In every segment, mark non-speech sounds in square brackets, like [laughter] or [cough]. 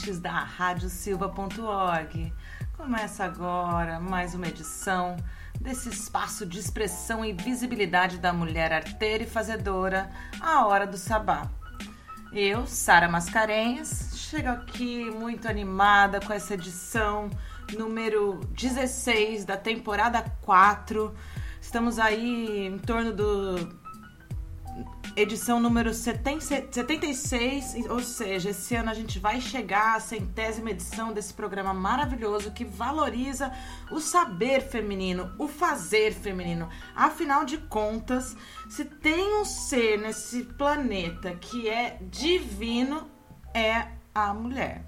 ouvintes da radiosilva.org. Começa agora mais uma edição desse espaço de expressão e visibilidade da mulher arteira e fazedora, a Hora do Sabá. Eu, Sara Mascarenhas, chego aqui muito animada com essa edição número 16 da temporada 4. Estamos aí em torno do edição número 76, ou seja, esse ano a gente vai chegar à centésima edição desse programa maravilhoso que valoriza o saber feminino, o fazer feminino. Afinal de contas, se tem um ser nesse planeta que é divino, é a mulher.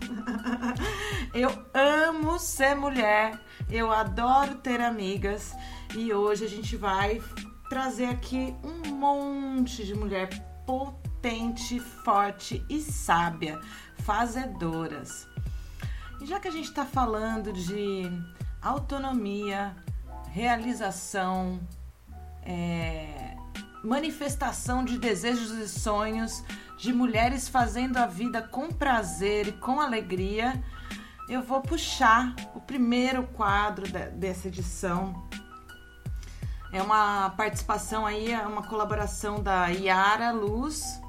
[laughs] Eu amo ser mulher, eu adoro ter amigas e hoje a gente vai trazer aqui um monte de mulher potente, forte e sábia, fazedoras. E já que a gente está falando de autonomia, realização, é, manifestação de desejos e sonhos, de mulheres fazendo a vida com prazer e com alegria, eu vou puxar o primeiro quadro dessa edição é uma participação aí, é uma colaboração da Yara Luz,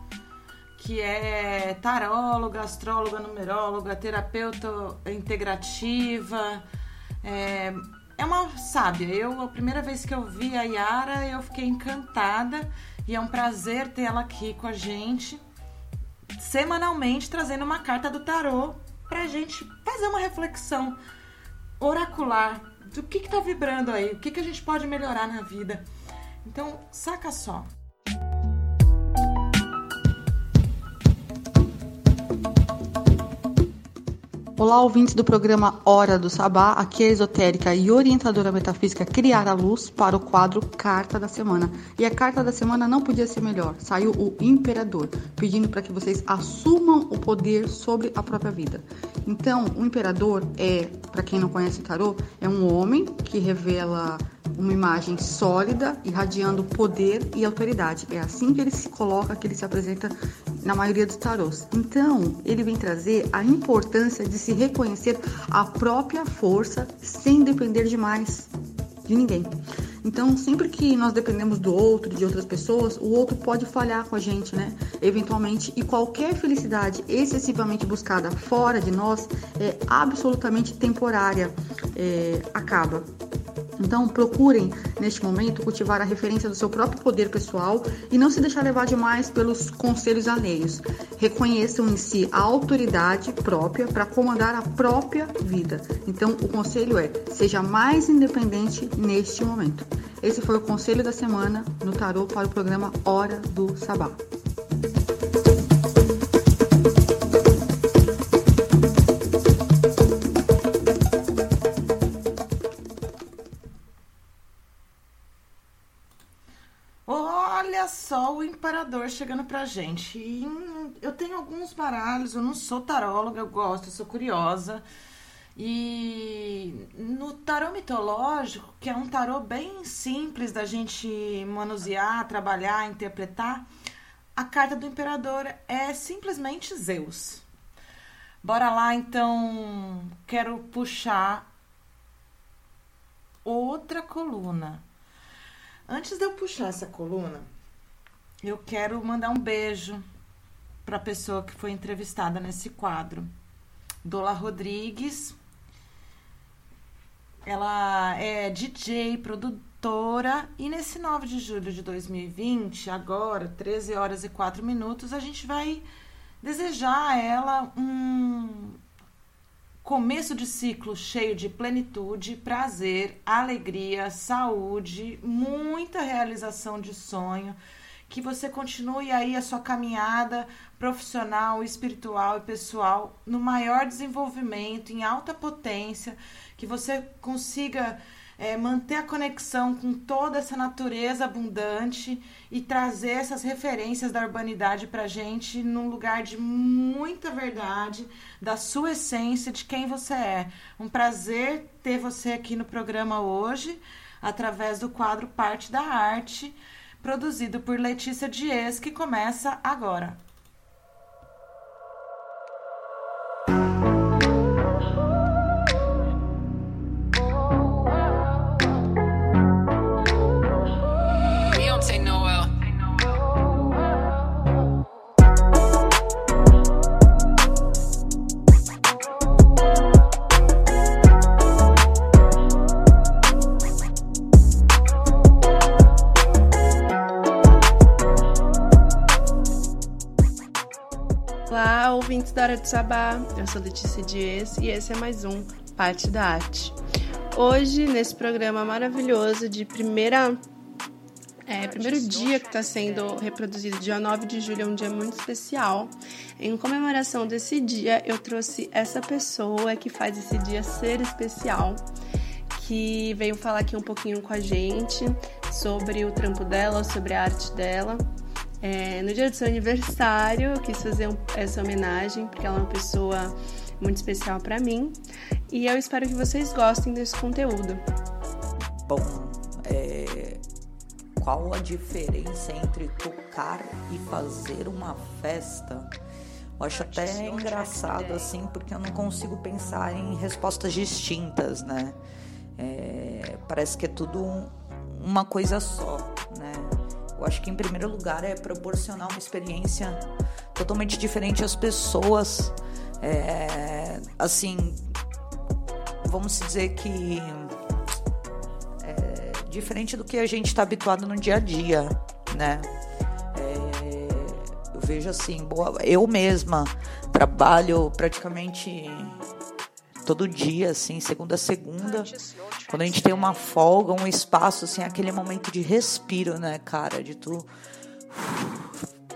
que é taróloga, astróloga, numeróloga, terapeuta integrativa. É, é uma sábia. Eu, a primeira vez que eu vi a Yara, eu fiquei encantada e é um prazer ter ela aqui com a gente, semanalmente trazendo uma carta do tarô pra gente fazer uma reflexão oracular do que está vibrando aí, o que, que a gente pode melhorar na vida. Então, saca só. Olá, ouvintes do programa Hora do Sabá. Aqui é a esotérica e orientadora metafísica Criar a Luz para o quadro Carta da Semana. E a carta da semana não podia ser melhor. Saiu o Imperador, pedindo para que vocês assumam o poder sobre a própria vida. Então, o Imperador é, para quem não conhece o tarô, é um homem que revela uma imagem sólida, irradiando poder e autoridade. É assim que ele se coloca, que ele se apresenta na maioria dos tarôs. Então, ele vem trazer a importância de se reconhecer a própria força sem depender demais de ninguém. Então, sempre que nós dependemos do outro, de outras pessoas, o outro pode falhar com a gente, né? Eventualmente, e qualquer felicidade excessivamente buscada fora de nós é absolutamente temporária, é, acaba. Então, procurem, neste momento, cultivar a referência do seu próprio poder pessoal e não se deixar levar demais pelos conselhos alheios. Reconheçam em si a autoridade própria para comandar a própria vida. Então, o conselho é: seja mais independente neste momento. Esse foi o conselho da semana no tarô para o programa Hora do Sabá. Imperador chegando pra gente. E eu tenho alguns baralhos, eu não sou taróloga, eu gosto, eu sou curiosa. E no tarô mitológico, que é um tarô bem simples da gente manusear, trabalhar, interpretar, a carta do imperador é simplesmente Zeus. Bora lá, então, quero puxar outra coluna. Antes de eu puxar essa coluna, eu quero mandar um beijo para a pessoa que foi entrevistada nesse quadro. Dola Rodrigues. Ela é DJ, produtora, e nesse 9 de julho de 2020, agora, 13 horas e 4 minutos, a gente vai desejar a ela um começo de ciclo cheio de plenitude, prazer, alegria, saúde, muita realização de sonho que você continue aí a sua caminhada profissional, espiritual e pessoal no maior desenvolvimento, em alta potência, que você consiga é, manter a conexão com toda essa natureza abundante e trazer essas referências da urbanidade para gente num lugar de muita verdade, da sua essência, de quem você é. Um prazer ter você aqui no programa hoje, através do quadro Parte da Arte produzido por Letícia Dias, que começa agora. Da Hora do Sabá, eu sou Letícia Dias e esse é mais um Parte da Arte. Hoje, nesse programa maravilhoso de primeira é, primeiro dia que está sendo reproduzido, dia 9 de julho, é um dia muito especial. Em comemoração desse dia, eu trouxe essa pessoa que faz esse dia ser especial, que veio falar aqui um pouquinho com a gente sobre o trampo dela, sobre a arte dela. É, no dia do seu aniversário, eu quis fazer um, essa homenagem, porque ela é uma pessoa muito especial para mim. E eu espero que vocês gostem desse conteúdo. Bom, é, qual a diferença entre tocar e fazer uma festa? Eu acho até engraçado assim, porque eu não consigo pensar em respostas distintas, né? É, parece que é tudo uma coisa só, né? Eu acho que em primeiro lugar é proporcionar uma experiência totalmente diferente às pessoas. É, assim, vamos dizer que é, diferente do que a gente está habituado no dia a dia, né? É, eu vejo assim, boa, eu mesma trabalho praticamente todo dia, assim, segunda a segunda. Quando a gente tem uma folga, um espaço, assim, aquele momento de respiro, né, cara? De tu.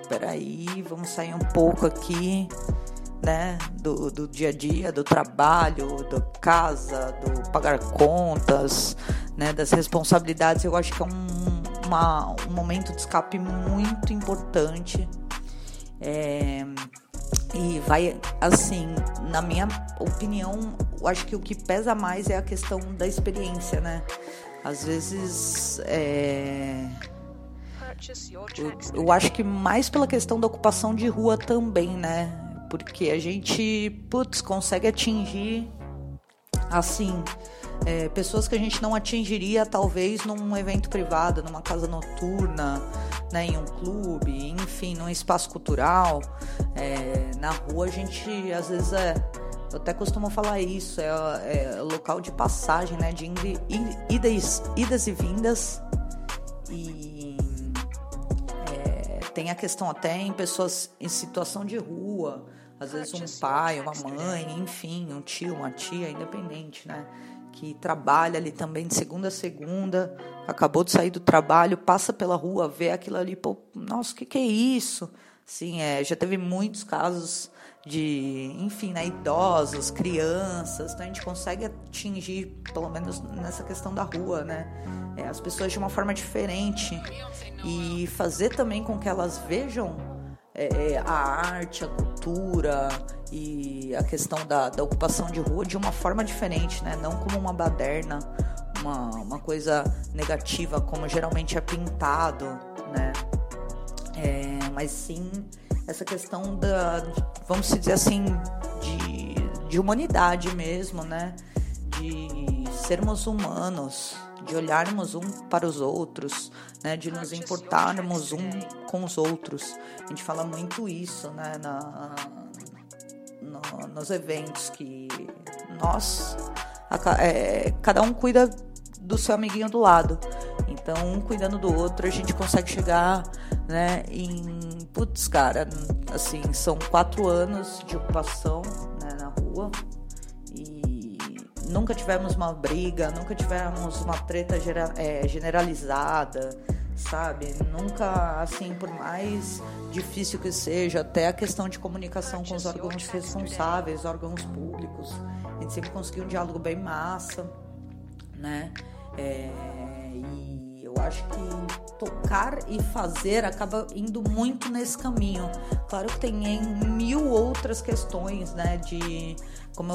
Peraí, vamos sair um pouco aqui, né? Do, do dia a dia, do trabalho, da casa, do pagar contas, né? Das responsabilidades. Eu acho que é um, uma, um momento de escape muito importante. É e vai, assim, na minha opinião, eu acho que o que pesa mais é a questão da experiência, né? Às vezes, é... eu, eu acho que mais pela questão da ocupação de rua também, né? Porque a gente, putz, consegue atingir, assim, é, pessoas que a gente não atingiria talvez num evento privado, numa casa noturna, né, em um clube, enfim, num espaço cultural. É, na rua a gente às vezes é. Eu até costumo falar isso, é, é local de passagem, né? De idas, idas e vindas. E é, tem a questão até em pessoas em situação de rua, às vezes um pai, uma mãe, enfim, um tio, uma tia, independente, né? que trabalha ali também de segunda a segunda, acabou de sair do trabalho, passa pela rua, vê aquilo ali, pô, nossa, o que, que é isso? Sim, é, já teve muitos casos de, enfim, né, idosos, crianças, então a gente consegue atingir, pelo menos nessa questão da rua, né, é, as pessoas de uma forma diferente e fazer também com que elas vejam é, a arte, a cultura e a questão da, da ocupação de rua de uma forma diferente, né? Não como uma baderna, uma, uma coisa negativa, como geralmente é pintado, né? É, mas sim essa questão da, vamos dizer assim, de, de humanidade mesmo, né? De sermos humanos, de olharmos um para os outros, né, de nos importarmos um com os outros. A gente fala muito isso né, na, no, nos eventos que nós, é, cada um cuida do seu amiguinho do lado. Então, um cuidando do outro, a gente consegue chegar né, em. Putz, cara, assim, são quatro anos de ocupação né, na rua nunca tivemos uma briga, nunca tivemos uma treta é, generalizada, sabe? Nunca, assim, por mais difícil que seja, até a questão de comunicação com os órgãos responsáveis, órgãos públicos, gente sempre conseguiu um diálogo bem massa, né? É, e eu acho que tocar e fazer acaba indo muito nesse caminho. Claro que tem mil outras questões, né? De como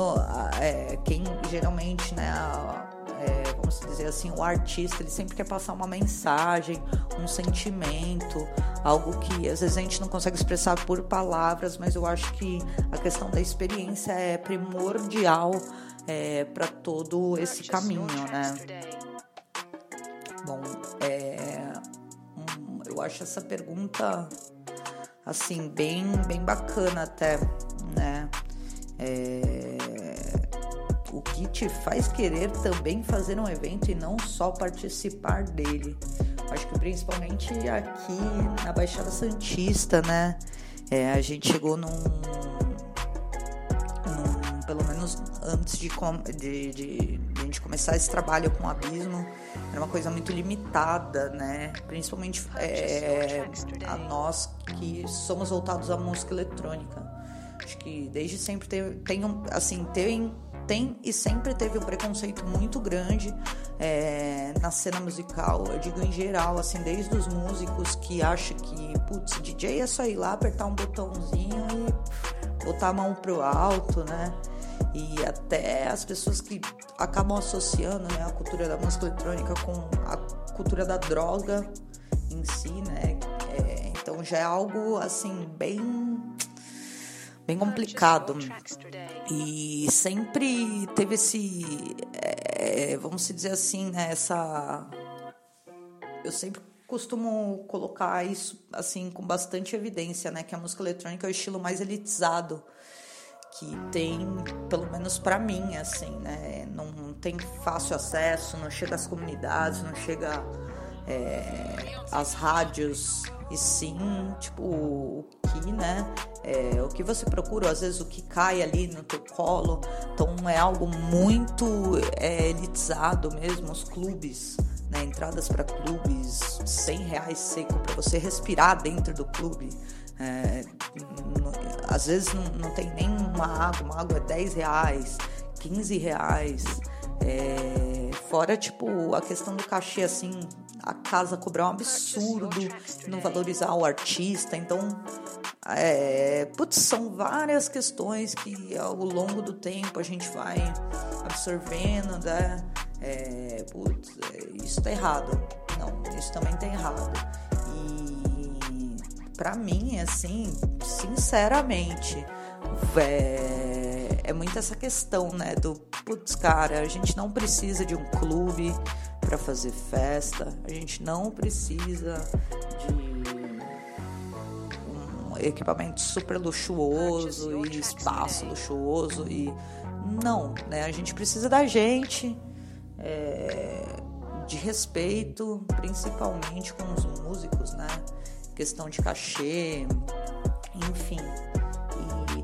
é, quem geralmente, né? É, vamos dizer assim, o artista ele sempre quer passar uma mensagem, um sentimento, algo que às vezes a gente não consegue expressar por palavras, mas eu acho que a questão da experiência é primordial é, para todo esse caminho, né? Bom, é, um, eu acho essa pergunta assim bem bem bacana até, né? É, o que te faz querer também fazer um evento e não só participar dele. Acho que principalmente aqui na Baixada Santista, né? É, a gente chegou num, pelo menos antes de, de, de, de, a gente começar esse trabalho com o Abismo, era uma coisa muito limitada, né? Principalmente é, a nós que somos voltados à música eletrônica. Acho que desde sempre tem, tem um, assim, tem, tem e sempre teve um preconceito muito grande é, na cena musical, eu digo em geral, assim, desde os músicos que acham que, putz, DJ é só ir lá, apertar um botãozinho e botar a mão pro alto, né? E até as pessoas que acabam associando né, a cultura da música eletrônica com a cultura da droga em si, né? É, então já é algo assim bem bem complicado e sempre teve esse é, vamos dizer assim né, essa eu sempre costumo colocar isso assim com bastante evidência né que a música eletrônica é o estilo mais elitizado que tem, pelo menos para mim, assim, né? Não tem fácil acesso, não chega às comunidades, não chega é, às rádios, e sim, tipo, o que, né? É, o que você procura, às vezes o que cai ali no teu colo. Então é algo muito é, elitizado mesmo, os clubes. Né, entradas para clubes, 100 reais seco para você respirar dentro do clube. É, às vezes não, não tem nem uma água, uma água é 10 reais, 15 reais. É, fora, tipo, a questão do cachê, assim, a casa cobrar um absurdo, não valorizar o artista. Então, é, putz, são várias questões que ao longo do tempo a gente vai absorvendo, né? É, putz, é, isso tá errado. Não, isso também tá errado. E para mim, assim, sinceramente, é, é muito essa questão, né? Do putz, cara, a gente não precisa de um clube para fazer festa, a gente não precisa de um equipamento super luxuoso e espaço luxuoso e não, né? A gente precisa da gente. É, de respeito, principalmente com os músicos, né? Questão de cachê, enfim.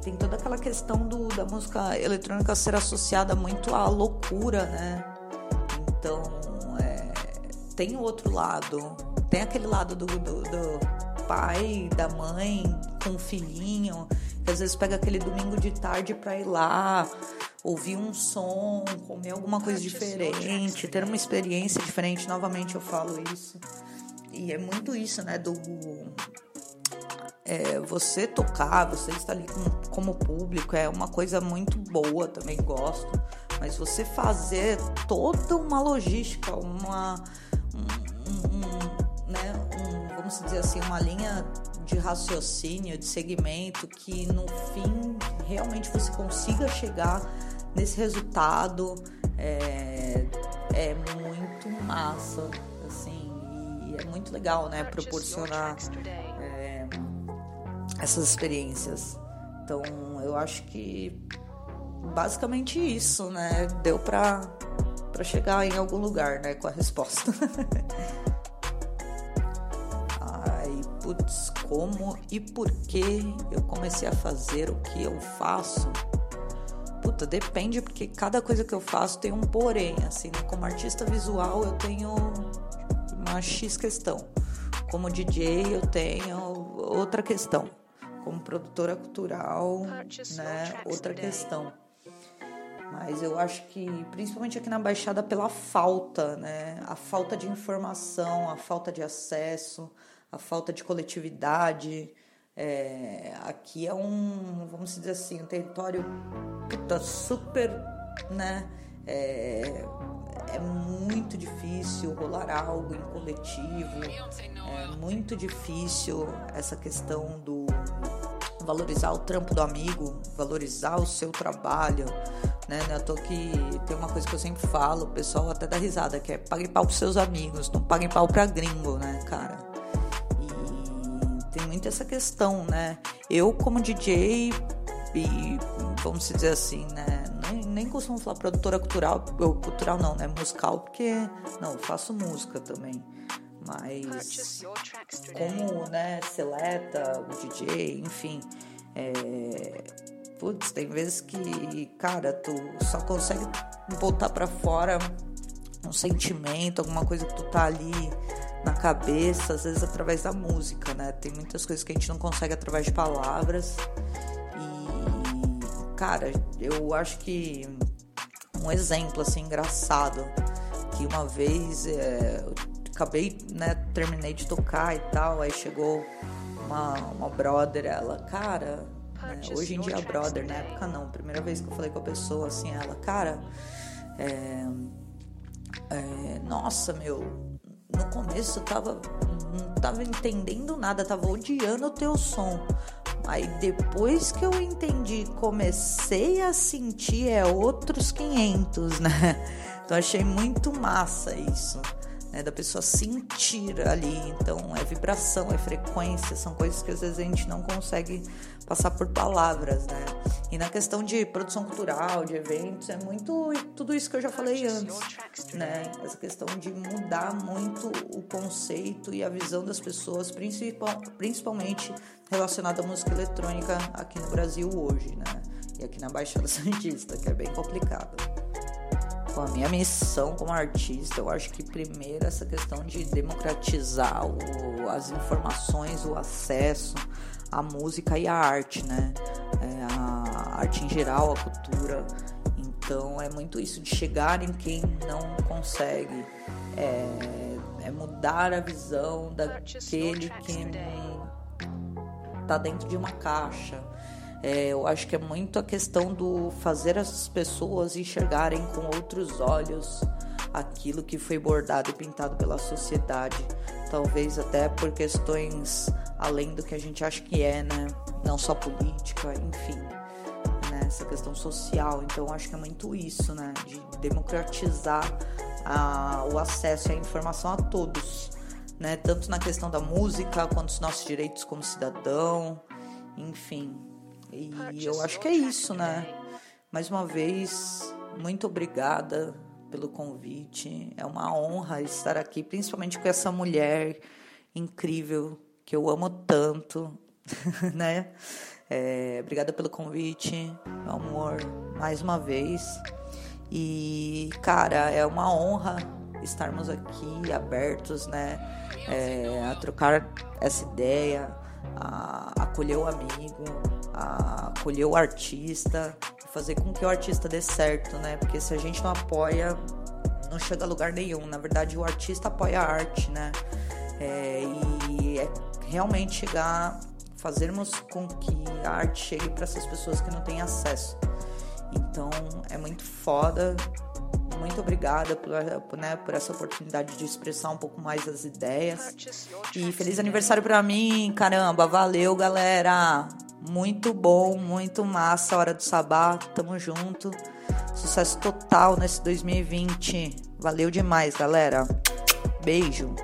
Tem toda aquela questão do, da música eletrônica ser associada muito à loucura, né? Então, é, tem o outro lado, tem aquele lado do, do, do pai, da mãe com o filhinho, que às vezes pega aquele domingo de tarde para ir lá ouvir um som, comer alguma coisa diferente, ter uma experiência diferente. Novamente eu falo isso. E é muito isso, né? Do é, você tocar, você estar ali com, como público é uma coisa muito boa, também gosto. Mas você fazer toda uma logística, uma. Um, um, né, um, vamos dizer assim, uma linha de raciocínio, de segmento, que no fim realmente você consiga chegar nesse resultado é, é muito massa, assim, e é muito legal, né, proporcionar essas experiências. Então, eu acho que basicamente isso, né, deu pra, pra chegar em algum lugar, né, com a resposta. [laughs] Ai, putz, como e por que eu comecei a fazer o que eu faço? Puta, depende, porque cada coisa que eu faço tem um porém, assim, né? Como artista visual eu tenho uma X questão. Como DJ eu tenho outra questão. Como produtora cultural, né, outra questão. Mas eu acho que, principalmente aqui na Baixada, pela falta, né? A falta de informação, a falta de acesso, a falta de coletividade, é, aqui é um, vamos dizer assim, um território puta, super, né? É, é muito difícil rolar algo em coletivo, é muito difícil essa questão do valorizar o trampo do amigo, valorizar o seu trabalho, né? Eu tô que tem uma coisa que eu sempre falo, o pessoal até dá risada, que é pague pau pros seus amigos, não pague pau pra gringo, né, cara? tem muito essa questão, né? Eu, como DJ, e vamos dizer assim, né? Nem, costumo falar produtora cultural, ou cultural não, né? Musical, porque não, eu faço música também. Mas como, né, seleta, o DJ, enfim, é, putz, tem vezes que, cara, tu só consegue botar para fora um sentimento, alguma coisa que tu tá ali na cabeça, às vezes através da música, né? Tem muitas coisas que a gente não consegue através de palavras. Cara, eu acho que um exemplo assim engraçado que uma vez é, eu acabei, né, terminei de tocar e tal, aí chegou uma, uma brother, ela, cara, né, hoje em dia brother, na época não, primeira vez que eu falei com a pessoa assim, ela, cara, é, é, nossa, meu, no começo eu tava, não tava entendendo nada, tava odiando o teu som. Aí depois que eu entendi, comecei a sentir é outros 500, né? Então achei muito massa isso né, da pessoa sentir ali. Então, é vibração, é frequência, são coisas que às vezes a gente não consegue passar por palavras, né? E na questão de produção cultural, de eventos, é muito tudo isso que eu já falei antes, né? Essa questão de mudar muito o conceito e a visão das pessoas, principal, principalmente relacionada à música eletrônica aqui no Brasil hoje, né? E aqui na Baixada Santista, que é bem complicado com a minha missão como artista, eu acho que primeiro essa questão de democratizar o, as informações, o acesso à música e à arte, né? É, a arte em geral, a cultura. Então é muito isso de chegar em quem não consegue. É, é mudar a visão daquele que está dentro de uma caixa é, eu acho que é muito a questão do fazer as pessoas enxergarem com outros olhos aquilo que foi bordado e pintado pela sociedade. Talvez até por questões além do que a gente acha que é, né? Não só política, enfim. Né? Essa questão social. Então, acho que é muito isso, né? De democratizar a, o acesso à informação a todos. Né? Tanto na questão da música, quanto os nossos direitos como cidadão, enfim. E eu acho que é isso, né? Mais uma vez, muito obrigada pelo convite. É uma honra estar aqui, principalmente com essa mulher incrível que eu amo tanto, [laughs] né? É, obrigada pelo convite, meu amor, mais uma vez. E, cara, é uma honra estarmos aqui abertos, né? É, a trocar essa ideia, a acolher o amigo, a acolher o artista, fazer com que o artista dê certo, né? Porque se a gente não apoia, não chega a lugar nenhum. Na verdade, o artista apoia a arte, né? É, e é realmente chegar, fazermos com que a arte chegue para essas pessoas que não têm acesso. Então, é muito foda muito obrigada por, né, por essa oportunidade de expressar um pouco mais as ideias. E feliz aniversário para mim, caramba, valeu, galera. Muito bom, muito massa, hora do sabá, tamo junto. Sucesso total nesse 2020. Valeu demais, galera. Beijo.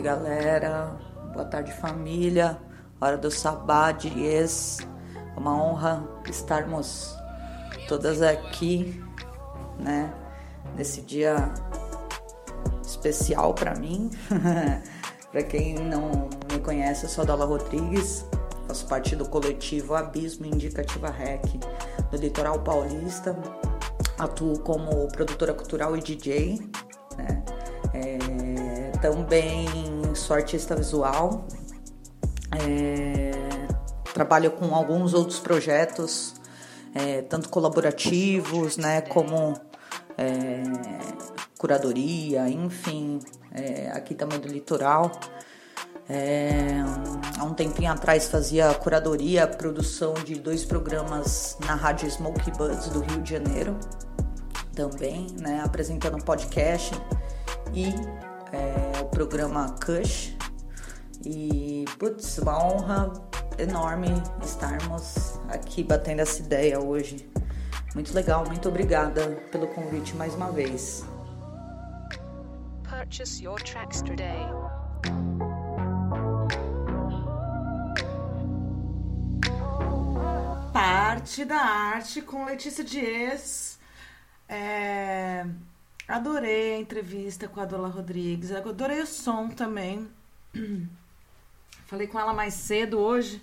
Salve galera, boa tarde família, hora do sabá, dias. É uma honra estarmos todas aqui, né? Nesse dia especial para mim. [laughs] para quem não me conhece, eu sou a Dala Rodrigues, faço parte do coletivo Abismo Indicativa Rec do Litoral Paulista. Atuo como produtora cultural e DJ, né? É, também sou artista visual. É, trabalho com alguns outros projetos, é, tanto colaborativos, né, como é, curadoria, enfim, é, aqui também do litoral. É, há um tempinho atrás fazia curadoria, produção de dois programas na rádio Smoke Buzz do Rio de Janeiro, também, né, apresentando um podcast e é, o programa Cush. E, putz, uma honra enorme estarmos aqui batendo essa ideia hoje. Muito legal, muito obrigada pelo convite mais uma vez. Purchase your tracks today. Parte da arte com Letícia Dias. É... Adorei a entrevista com a Dola Rodrigues. Adorei o som também. [clears throat] Falei com ela mais cedo hoje,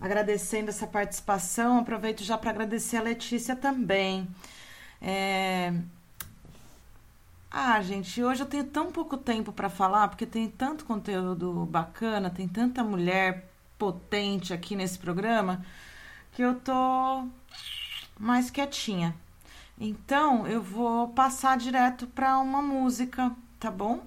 agradecendo essa participação. Aproveito já para agradecer a Letícia também. É... Ah, gente, hoje eu tenho tão pouco tempo para falar, porque tem tanto conteúdo bacana, tem tanta mulher potente aqui nesse programa, que eu tô mais quietinha. Então, eu vou passar direto para uma música, tá bom?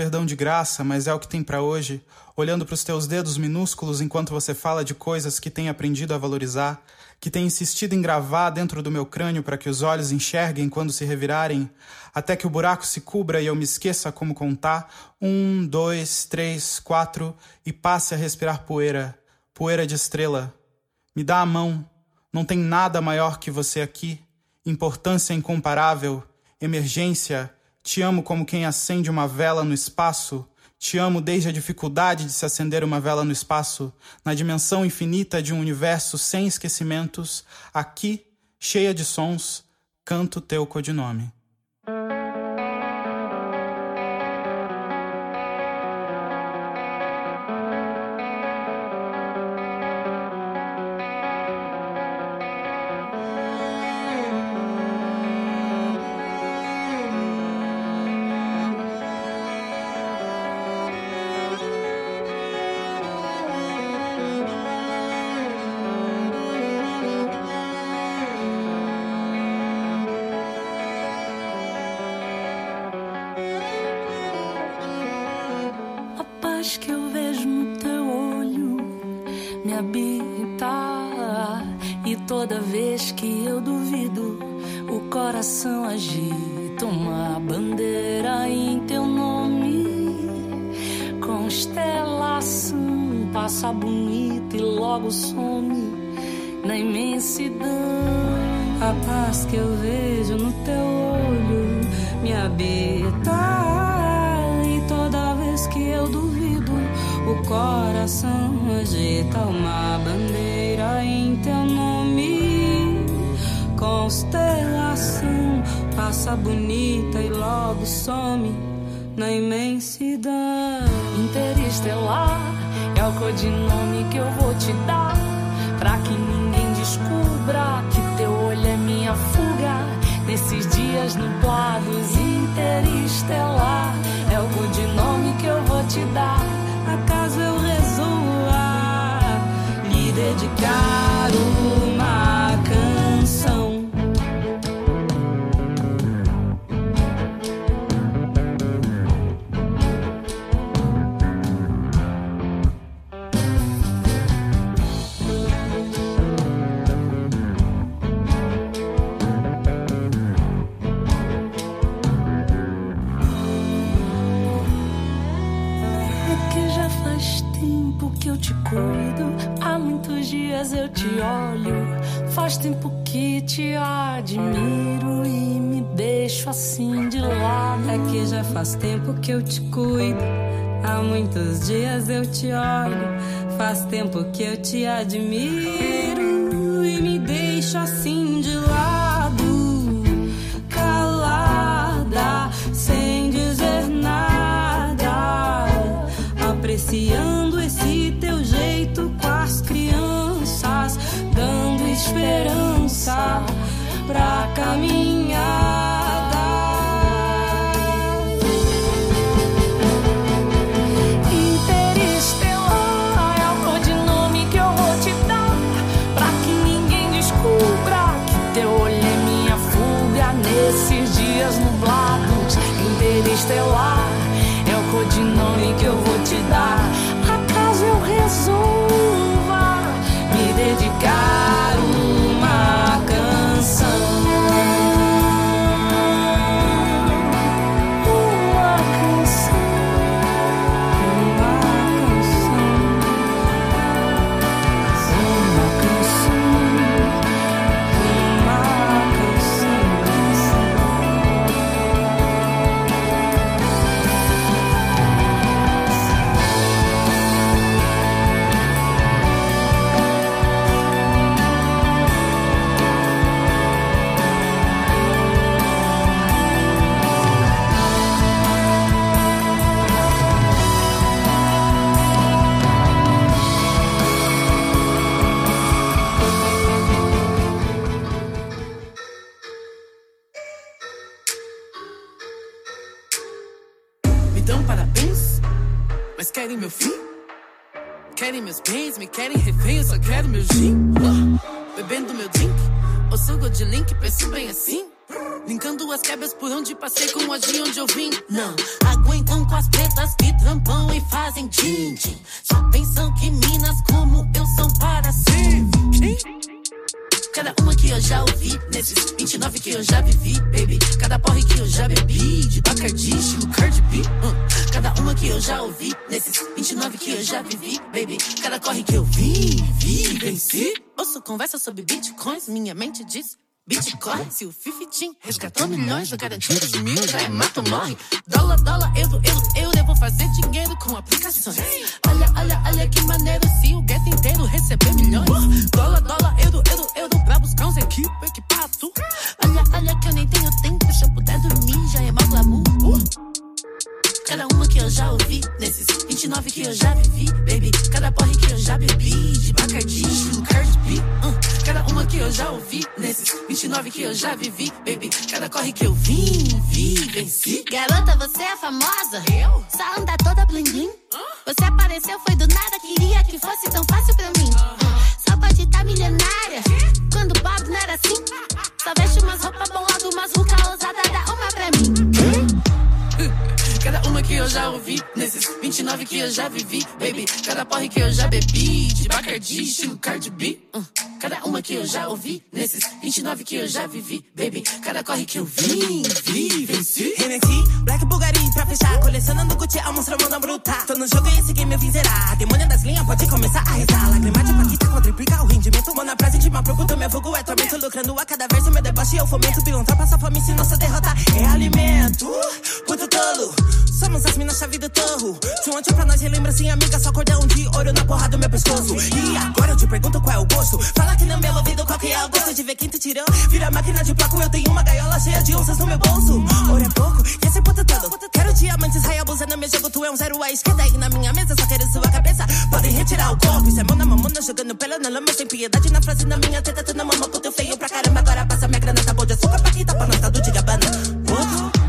Perdão de graça, mas é o que tem para hoje, olhando para os teus dedos minúsculos enquanto você fala de coisas que tem aprendido a valorizar, que tem insistido em gravar dentro do meu crânio para que os olhos enxerguem quando se revirarem, até que o buraco se cubra e eu me esqueça como contar. Um, dois, três, quatro e passe a respirar poeira, poeira de estrela. Me dá a mão, não tem nada maior que você aqui, importância incomparável, emergência te amo como quem acende uma vela no espaço, Te amo desde a dificuldade de se acender uma vela no espaço, na dimensão infinita de um universo sem esquecimentos, aqui, cheia de sons, canto teu codinome. some na imensidão. A paz que eu vejo no teu olho me habita. E toda vez que eu duvido, o coração agita uma bandeira em teu nome. Constelação passa bonita e logo some na imensidão interestelar. É o codinome que eu vou te dar Faz admiro me querem refém, eu só quero meu gin. Uh, bebendo meu drink, o suco de link, penso bem assim. Linkando as quebras por onde passei com a de onde eu vim. Não aguentam com as pretas que trampam e fazem din-din. Só pensam que minas como eu são para sempre. Cada uma que eu já ouvi, nesses 29 que eu já vivi, baby. Cada porre que eu já bebi, de Bacardi, estilo Cardi B. Uh. Cada uma que eu já ouvi, nesses 29 que eu já vivi, baby. Cada corre que eu vi, vi, venci. Ouço conversa sobre bitcoins, minha mente diz Bitch corre, se o Fifitim resgatou milhões, não garantidos mil, já é mata ou morre. Dólar, dólar, euro, euro, euro, eu vou fazer dinheiro com aplicações. Olha, olha, olha que maneiro se o gueto inteiro receber milhões. Dólar, dólar, euro, euro, euro, pra buscar uns equipes, equipar tudo. Olha, olha que eu nem tenho tempo, se eu puder dormir, já é mal glamour. Uh. Cada uma que eu já ouvi, nesses 29 que eu já vivi, baby. Cada porre que eu já bebi, de Bacardi, estilo Cardi B. Uh. Cada uma que eu já ouvi, nesses 29 que eu já vivi, baby. Cada corre que eu vim, vi, venci. Garota, você é famosa? Eu? Só anda toda bling bling. Você apareceu, foi do nada, queria que fosse tão fácil pra mim. Só pode estar tá milionária, quando o pobre não era assim. Só veste umas roupas boladas, umas ruca ousada, dá uma pra mim. Cada uma que eu já ouvi, nesses 29 que eu já vivi, baby. Cada porre que eu já bebi, de Bacardi, estilo Cardi B. Uh. Cada uma que eu já ouvi, nesses 29 que eu já vivi, baby. Cada corre que eu vim, vi, venci. Hennessy, Black Bulgari pra fechar. Colecionando Gucci, a monstra manda bruta. Tô no jogo e esse game eu vim zerar. Demônio das linhas, pode começar a rezar. Lágrima de paquita, quadriplica o rendimento. Mano, prazo de uma pro meu fogo é tormento. Lucrando a cada verso, meu deboche eu fomento. Pilantra, passa fome, se nossa derrota é alimento. Puto tolo. Somos as minas chave do torro. Se um antes pra nós relembra assim, amiga, só cordão de ouro na porra do meu pescoço. E agora eu te pergunto qual é o gosto. Fala que não meu ouvido, qual que é o gosto de ver quem te tirou. Vira máquina de placo, eu tenho uma gaiola cheia de onças no meu bolso. Ouro é pouco, e esse puto todo. Quero diamantes, raia, no meu jogo, tu é um zero à esquerda. E na minha mesa, só quero sua cabeça. Podem retirar o corpo, isso é mão na mamona, jogando pela na lama, sem piedade na frase na minha teta, tu na mama, puto feio pra caramba. Agora passa minha grana, tá bom de açúcar, pra nós tá do de gabana. Puto.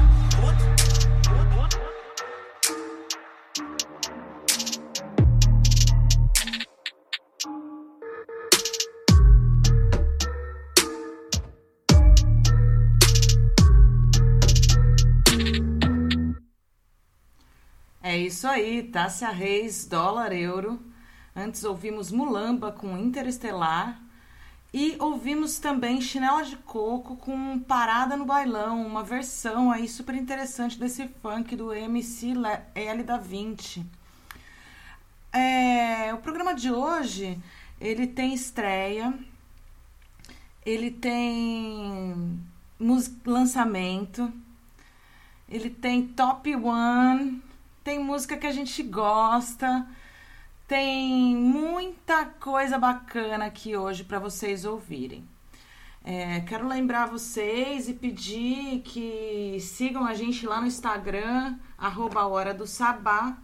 É isso aí, Tássia Reis, dólar, euro. Antes ouvimos Mulamba com Interestelar. E ouvimos também Chinela de Coco com Parada no Bailão, uma versão aí super interessante desse funk do MC L da 20. É, o programa de hoje, ele tem estreia, ele tem lançamento, ele tem top one, tem música que a gente gosta, tem muita coisa bacana aqui hoje para vocês ouvirem. É, quero lembrar vocês e pedir que sigam a gente lá no Instagram, arroba Hora do Sabá.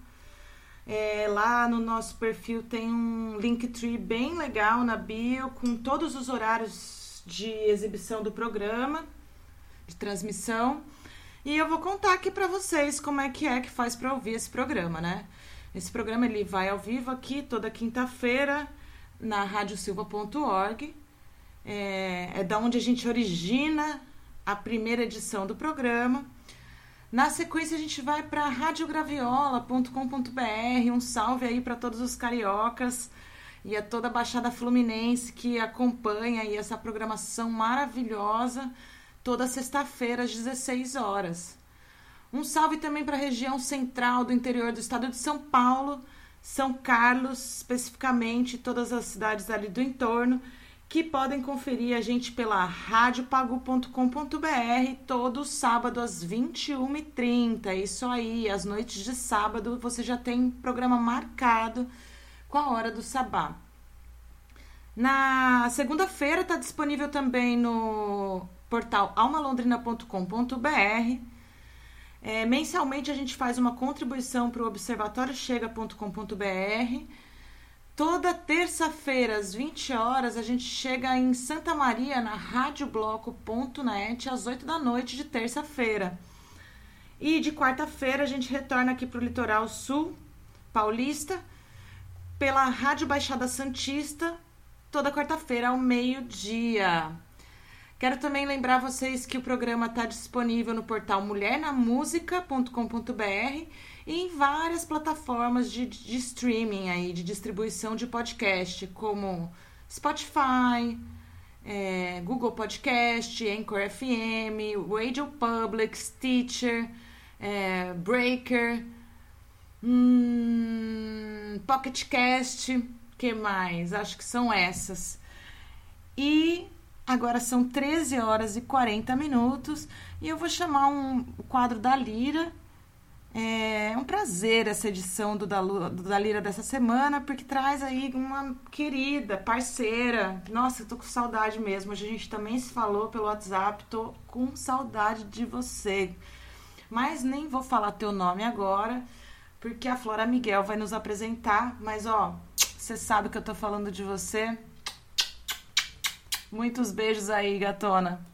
É, lá no nosso perfil tem um Linktree bem legal na bio, com todos os horários de exibição do programa, de transmissão. E eu vou contar aqui para vocês como é que é que faz para ouvir esse programa, né? Esse programa ele vai ao vivo aqui toda quinta-feira na radiosilva.org. É, é da onde a gente origina a primeira edição do programa. Na sequência a gente vai para radiograviola.com.br. Um salve aí para todos os cariocas e a toda a Baixada Fluminense que acompanha aí essa programação maravilhosa toda sexta-feira às 16 horas. Um salve também para a região central do interior do estado de São Paulo, São Carlos, especificamente todas as cidades ali do entorno, que podem conferir a gente pela radiopagu.com.br todo sábado às 21h30. Isso aí, às noites de sábado você já tem programa marcado com a hora do sabá. Na segunda-feira está disponível também no portal almalondrina.com.br. É, mensalmente a gente faz uma contribuição para o observatóriochega.com.br. Toda terça-feira, às 20 horas, a gente chega em Santa Maria, na radiobloco.net, às 8 da noite de terça-feira. E de quarta-feira a gente retorna aqui para o litoral sul paulista, pela Rádio Baixada Santista, toda quarta-feira ao meio-dia. Quero também lembrar vocês que o programa está disponível no portal mulhernamusica.com.br e em várias plataformas de, de, streaming aí, de distribuição de podcast, como Spotify, é, Google Podcast, Anchor FM, Radio Public, Stitcher, é, Breaker, hum, Pocket Cast, que mais? Acho que são essas. E Agora são 13 horas e 40 minutos e eu vou chamar um quadro da Lira. É um prazer essa edição do da, do da Lira dessa semana, porque traz aí uma querida parceira. Nossa, eu tô com saudade mesmo. Hoje a gente também se falou pelo WhatsApp, tô com saudade de você. Mas nem vou falar teu nome agora, porque a Flora Miguel vai nos apresentar. Mas ó, você sabe que eu tô falando de você. Muitos beijos aí, gatona.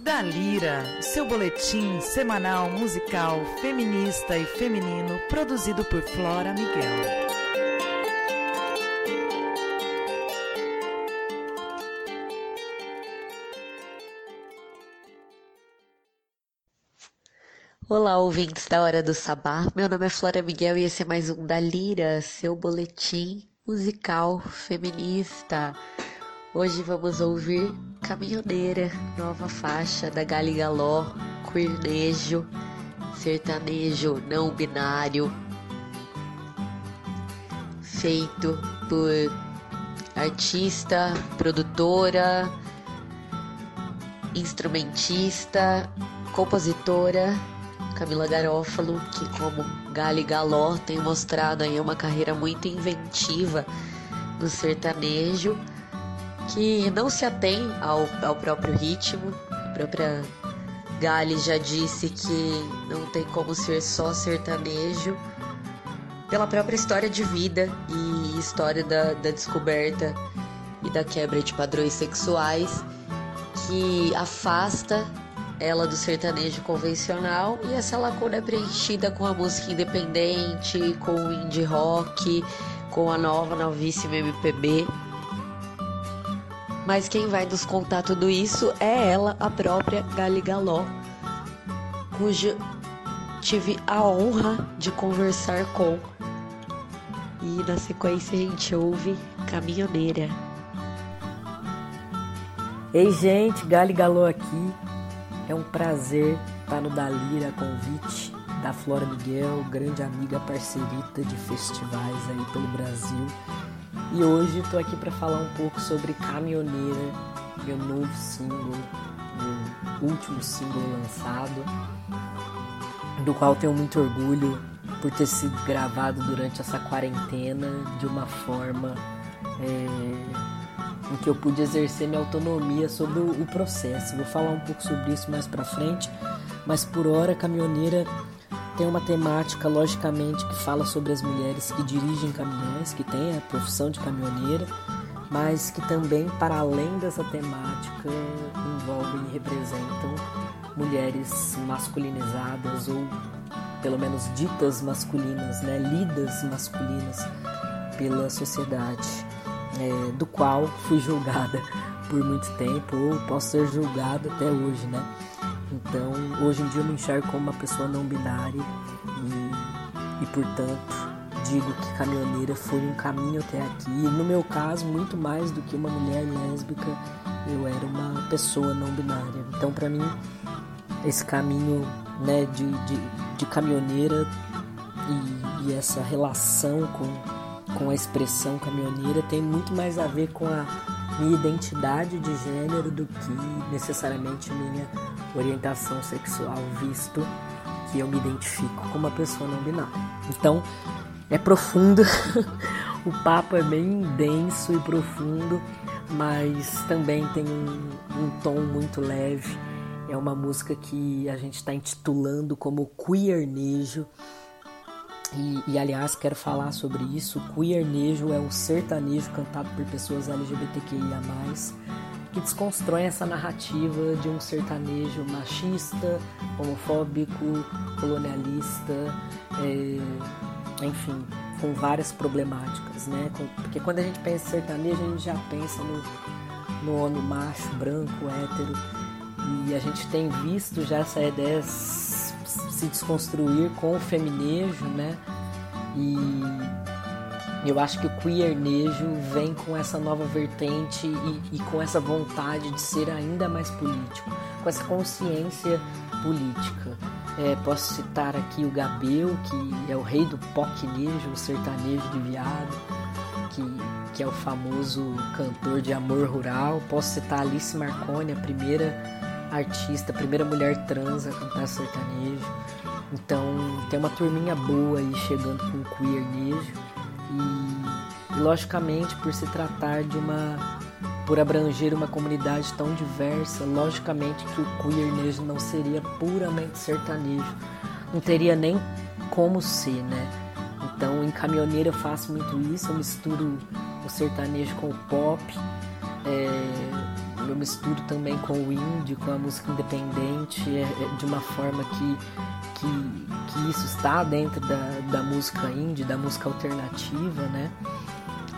Da Lira, seu boletim semanal musical feminista e feminino produzido por Flora Miguel. Olá, ouvintes da Hora do Sabá. Meu nome é Flora Miguel e esse é mais um da Lira, seu boletim musical feminista. Hoje vamos ouvir Caminhoneira, nova faixa da Gali Galó, queernejo, sertanejo não binário, feito por artista, produtora, instrumentista, compositora Camila Garófalo, que como Gali Galó tem mostrado aí uma carreira muito inventiva no sertanejo, que não se atém ao, ao próprio ritmo. A própria Gali já disse que não tem como ser só sertanejo, pela própria história de vida e história da, da descoberta e da quebra de padrões sexuais que afasta ela do sertanejo convencional e essa lacuna é preenchida com a música independente, com o indie rock, com a nova, novíssima MPB. Mas quem vai nos contar tudo isso é ela, a própria Gali Galó, tive a honra de conversar com. E na sequência a gente ouve Caminhoneira. Ei, gente, Gali Galô aqui. É um prazer estar no Dalira a convite da Flora Miguel, grande amiga parceirita de festivais aí pelo Brasil. E hoje estou aqui para falar um pouco sobre Caminhoneira, meu novo single, meu último single lançado, do qual tenho muito orgulho por ter sido gravado durante essa quarentena de uma forma é, em que eu pude exercer minha autonomia sobre o, processo. Vou falar um pouco sobre isso mais para frente, mas por hora Caminhoneira tem uma temática, logicamente, que fala sobre as mulheres que dirigem caminhões, que têm a profissão de caminhoneira, mas que também, para além dessa temática, envolvem e representam mulheres masculinizadas ou pelo menos ditas masculinas, né, lidas masculinas pela sociedade, é, do qual fui julgada por muito tempo ou posso ser julgada até hoje, né? Então, hoje em dia eu me enxergo como uma pessoa não binária e, e portanto, digo que caminhoneira foi um caminho até aqui. E no meu caso, muito mais do que uma mulher lésbica, eu era uma pessoa não binária. Então, para mim, esse caminho né, de, de, de caminhoneira e, e essa relação com, com a expressão caminhoneira tem muito mais a ver com a minha identidade de gênero do que necessariamente minha orientação sexual, visto que eu me identifico como uma pessoa não binária. Então, é profundo, [laughs] o papo é bem denso e profundo, mas também tem um, um tom muito leve. É uma música que a gente está intitulando como queernejo. E, e, aliás, quero falar sobre isso. Queernejo é um sertanejo cantado por pessoas LGBTQIA, que desconstrói essa narrativa de um sertanejo machista, homofóbico, colonialista, é, enfim, com várias problemáticas, né? Porque quando a gente pensa em sertanejo, a gente já pensa no, no homem macho, branco, hétero, e a gente tem visto já essa ideia se desconstruir com o feminejo, né? E eu acho que o queernejo vem com essa nova vertente e, e, com essa vontade de ser ainda mais político, com essa consciência política. É, posso citar aqui o Gabel, que é o rei do poquinejo, o sertanejo de viado, que, que é o famoso cantor de amor rural. Posso citar Alice Marconi, a primeira artista, primeira mulher trans a cantar sertanejo. Então tem uma turminha boa aí chegando com o queernejo e, e logicamente por se tratar de uma por abranger uma comunidade tão diversa, logicamente que o queernejo não seria puramente sertanejo, não teria nem como ser, né? Então em caminhoneira eu faço muito isso, eu misturo o sertanejo com o pop, é, eu misturo também com o indie, com a música independente, é, é, de uma forma que, que, que isso está dentro da, da música indie, da música alternativa, né?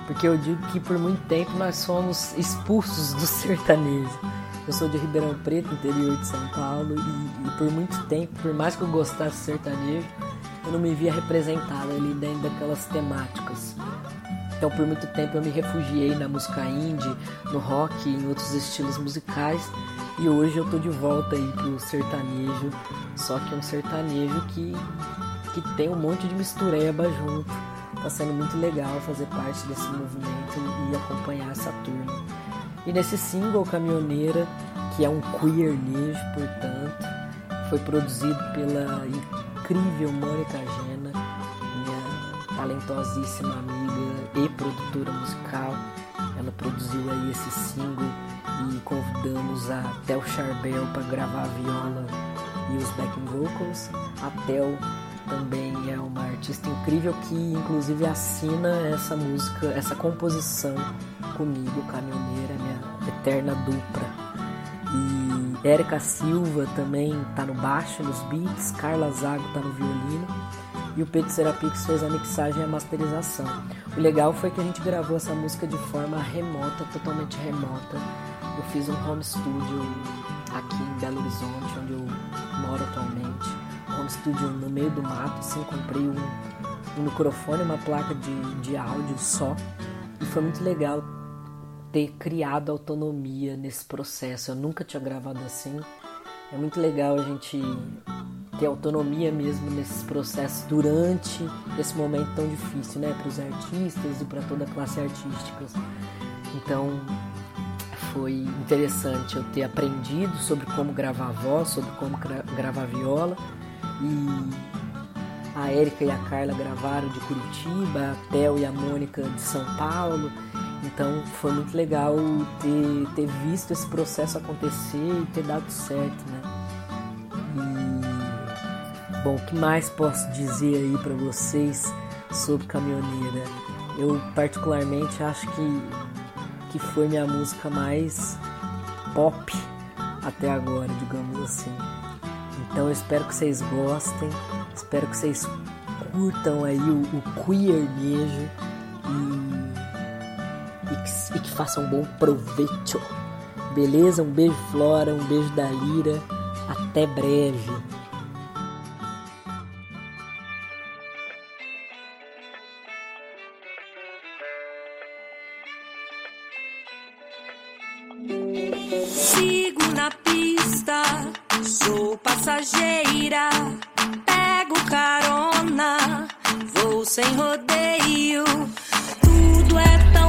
Porque eu digo que por muito tempo nós somos expulsos do sertanejo. Eu sou de Ribeirão Preto, interior de São Paulo, e, e por muito tempo, por mais que eu gostasse de sertanejo, eu não me via representado ali dentro daquelas temáticas. Então, por muito tempo, eu me refugiei na música indie, no rock e em outros estilos musicais. E hoje eu tô de volta aí pro sertanejo, só que é um sertanejo que, que tem um monte de mistureba junto. Tá sendo muito legal fazer parte desse movimento e acompanhar essa turma. E nesse single Caminhoneira, que é um queernejo, portanto, foi produzido pela incrível Mônica Gena, minha talentosíssima amiga e produtora musical. Ela produziu aí esse single e convidamos a Tel Charbel para gravar a viola e os backing vocals. A Tel também é uma artista incrível que inclusive assina essa música, essa composição comigo, Caminhoneira, minha eterna dupla. E Érica Silva também tá no baixo, nos beats, Carla Zago tá no violino e o Pedro Serapix fez a mixagem e a masterização. O legal foi que a gente gravou essa música de forma remota, totalmente remota. Eu fiz um home studio aqui em Belo Horizonte, onde eu moro atualmente. Home studio no meio do mato, assim, comprei um, um microfone, uma placa de, de áudio só. E foi muito legal ter criado autonomia nesse processo. Eu nunca tinha gravado assim. É muito legal a gente ter autonomia mesmo nesses processos durante esse momento tão difícil, né, para os artistas e para toda a classe artística. Então, foi interessante eu ter aprendido sobre como gravar voz, sobre como gra gravar viola e a Érica e a Carla gravaram de Curitiba, a Theo e a Mônica de São Paulo. Então foi muito legal ter, ter visto esse processo acontecer e ter dado certo, né? Bom, o que mais posso dizer aí para vocês sobre Caminhoneira? Eu particularmente acho que, que foi minha música mais pop até agora, digamos assim. Então eu espero que vocês gostem, espero que vocês curtam aí o, o queernejo e, e, que, e que façam um bom proveito. Beleza? Um beijo Flora, um beijo da Lira. Até breve. Passageira. Pego carona, vou sem rodeio. Tudo é tão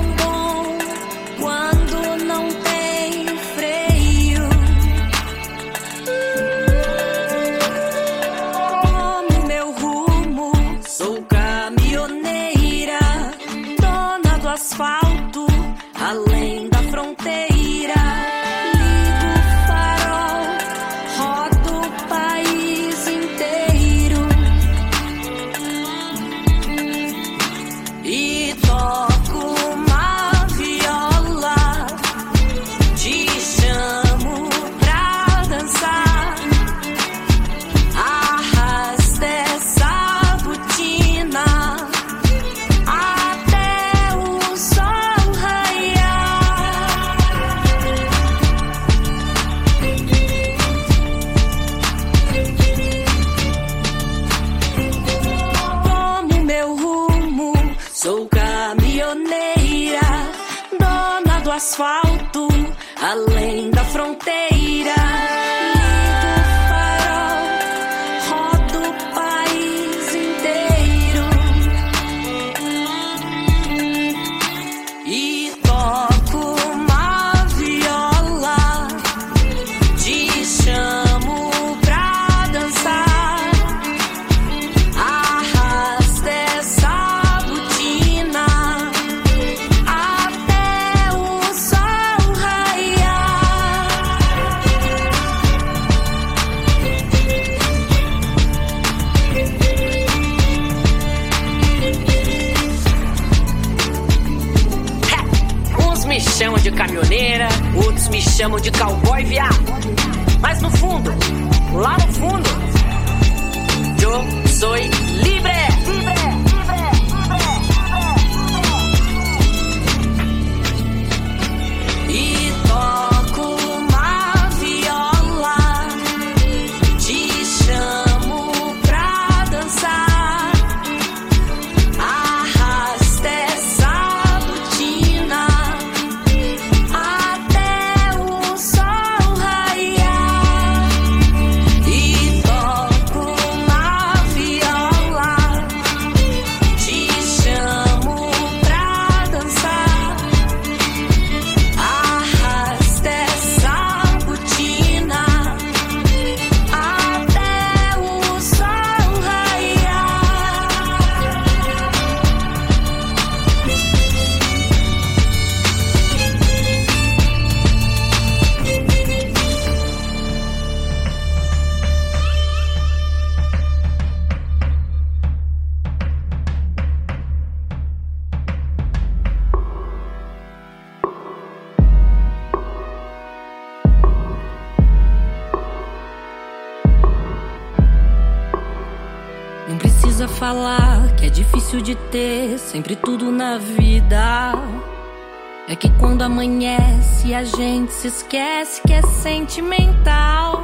Se esquece que é sentimental.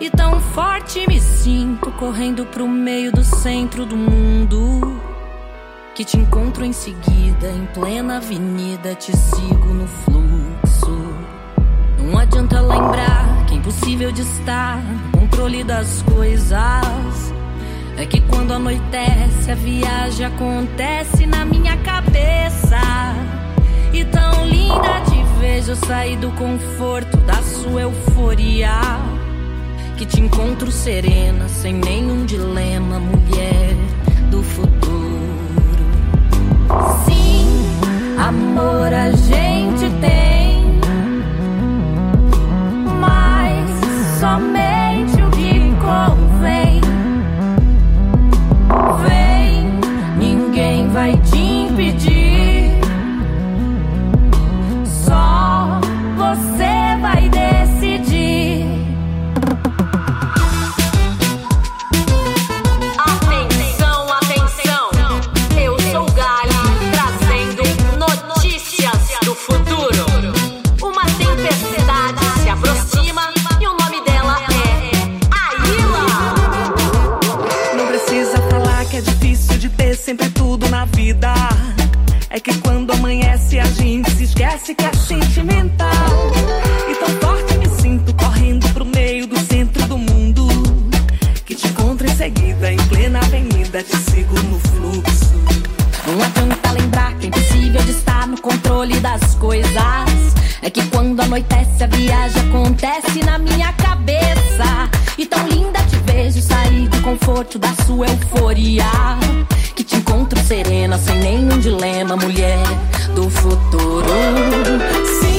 E tão forte me sinto correndo pro meio do centro do mundo. Que te encontro em seguida, em plena avenida, te sigo no fluxo. Não adianta lembrar que é impossível de estar no controle das coisas. É que quando anoitece, a viagem acontece na minha cabeça. E tão linda vejo eu sair do conforto da sua euforia. Que te encontro serena, sem nenhum dilema, mulher do futuro. Sim, amor a gente tem. A viagem acontece na minha cabeça. E tão linda te vejo sair do conforto da sua euforia. Que te encontro serena, sem nenhum dilema, mulher do futuro. Sim.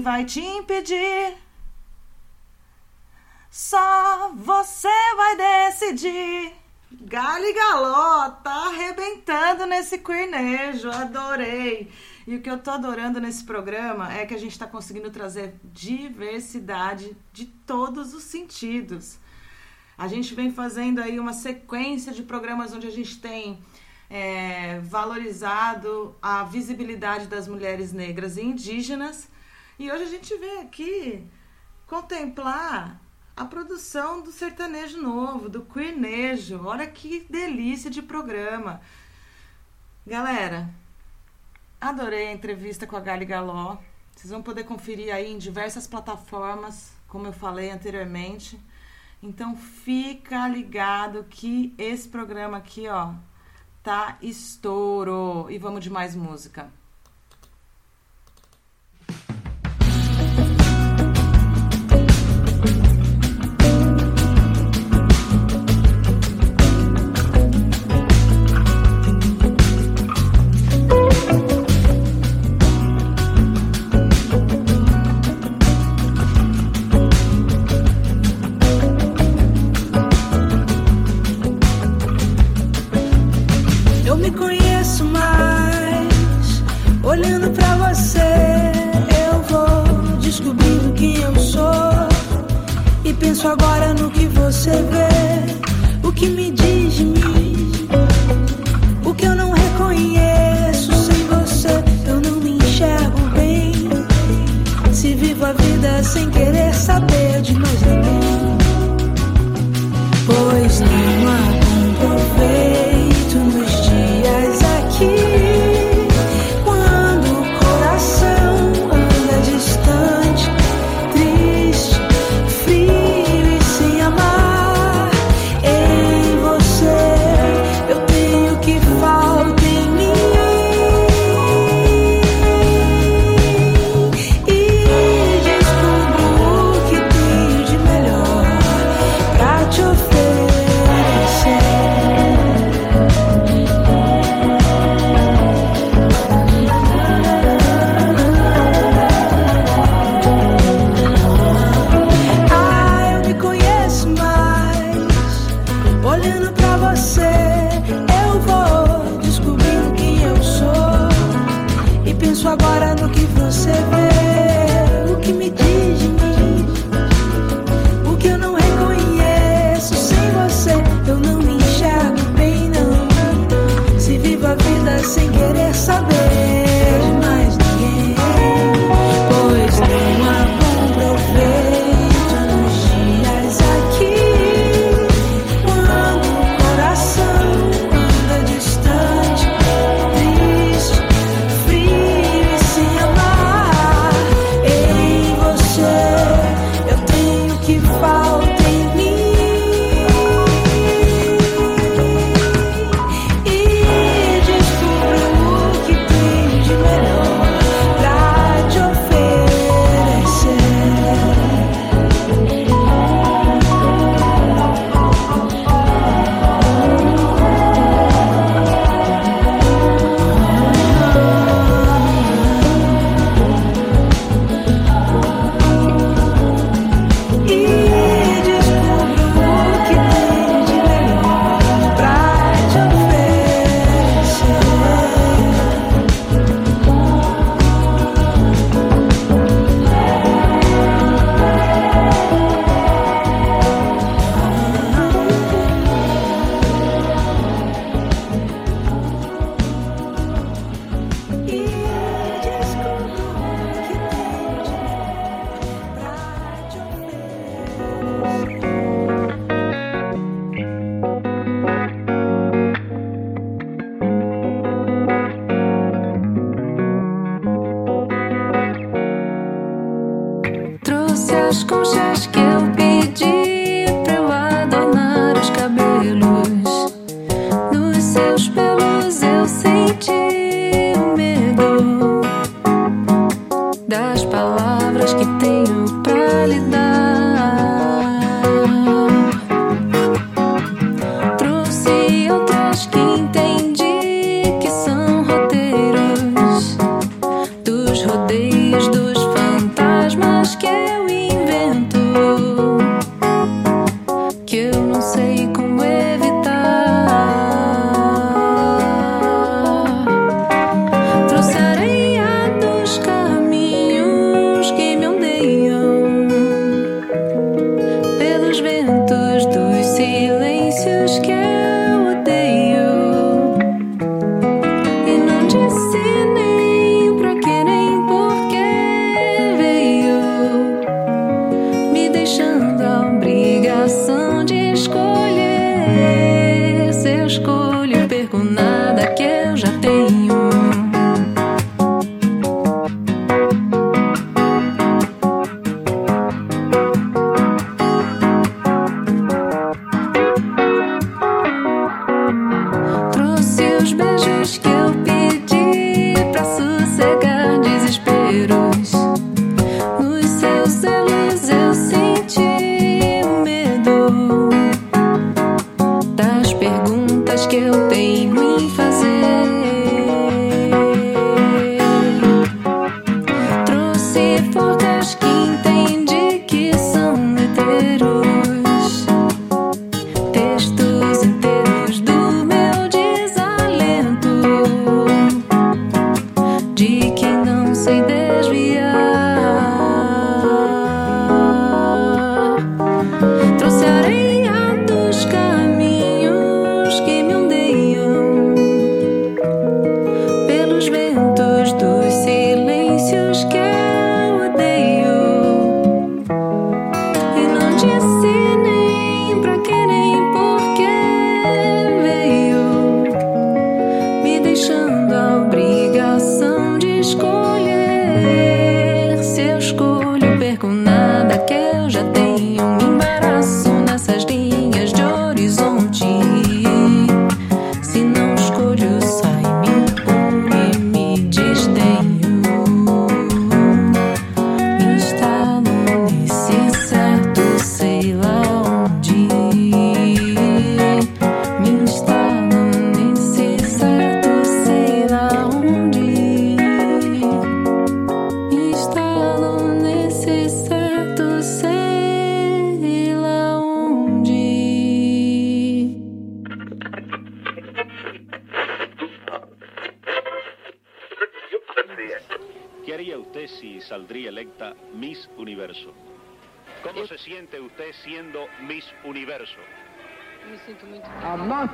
Vai te impedir? Só você vai decidir. Galo e Galó, tá arrebentando nesse queernejo adorei. E o que eu tô adorando nesse programa é que a gente tá conseguindo trazer diversidade de todos os sentidos. A gente vem fazendo aí uma sequência de programas onde a gente tem é, valorizado a visibilidade das mulheres negras e indígenas e hoje a gente vem aqui contemplar a produção do sertanejo novo, do queernejo. Olha que delícia de programa. Galera, adorei a entrevista com a Gali Galó. Vocês vão poder conferir aí em diversas plataformas, como eu falei anteriormente. Então fica ligado que esse programa aqui, ó, tá estouro. E vamos de mais música.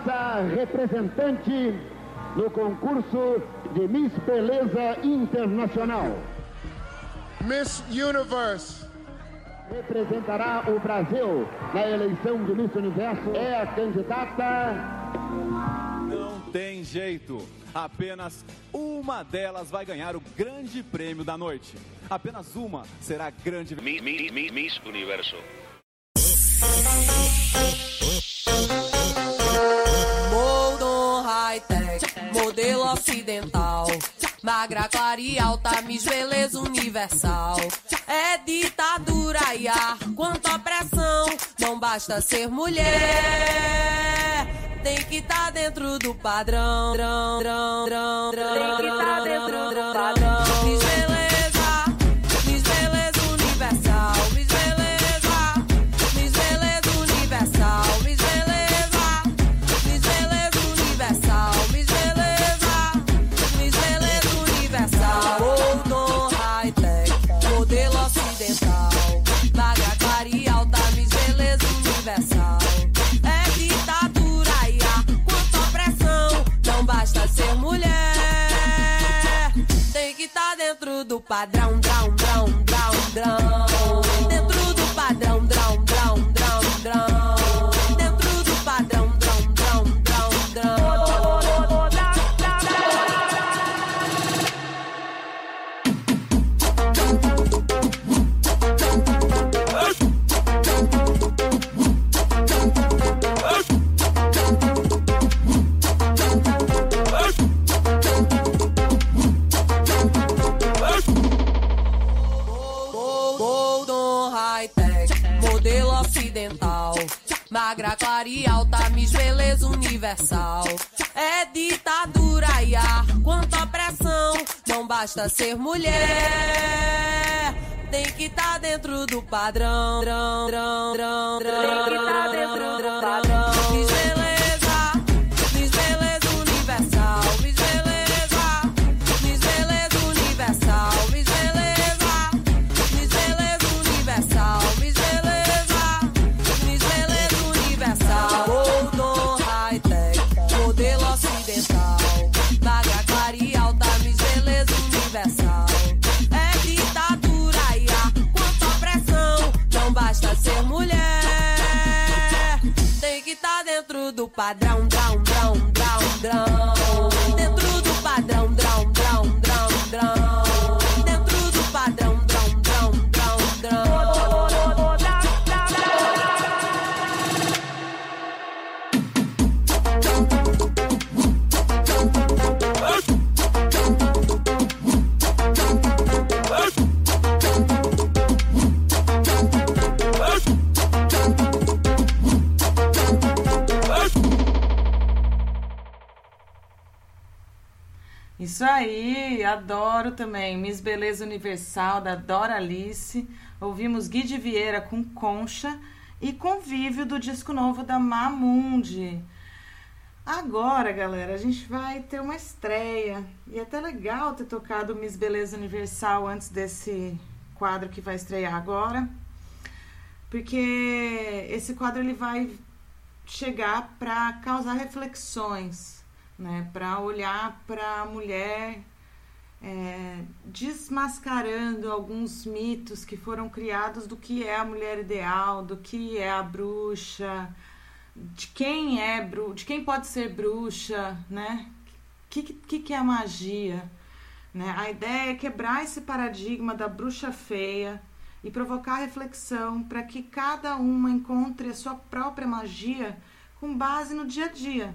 nossa representante no concurso de Miss Beleza Internacional. Miss Universe. Representará o Brasil na eleição de Miss Universo. É a candidata. Não tem jeito. Apenas uma delas vai ganhar o grande prêmio da noite. Apenas uma será grande. Miss Universo. Clara e alta, beleza universal. É ditadura, e ar quanto quanta opressão. Não basta ser mulher, tem que tá dentro do padrão. Tem que tá dentro do padrão. mental. Magra, clara e alta, mis beleza universal. É ditadura e ar, quanta pressão. Não basta ser mulher. Tem que tá dentro do padrão. Tem que tá dentro do padrão. ocupada Isso aí, adoro também. Miss Beleza Universal, da Dora Alice. Ouvimos Gui de Vieira com Concha e Convívio do disco novo da Mamundi. Agora, galera, a gente vai ter uma estreia. E é até legal ter tocado Miss Beleza Universal antes desse quadro que vai estrear agora. Porque esse quadro ele vai chegar para causar reflexões, né? Para olhar para a mulher é, desmascarando alguns mitos que foram criados do que é a mulher ideal, do que é a bruxa, de quem é bru de quem pode ser bruxa, né? O que, que, que é a magia? Né? A ideia é quebrar esse paradigma da bruxa feia e provocar reflexão para que cada uma encontre a sua própria magia com base no dia a dia,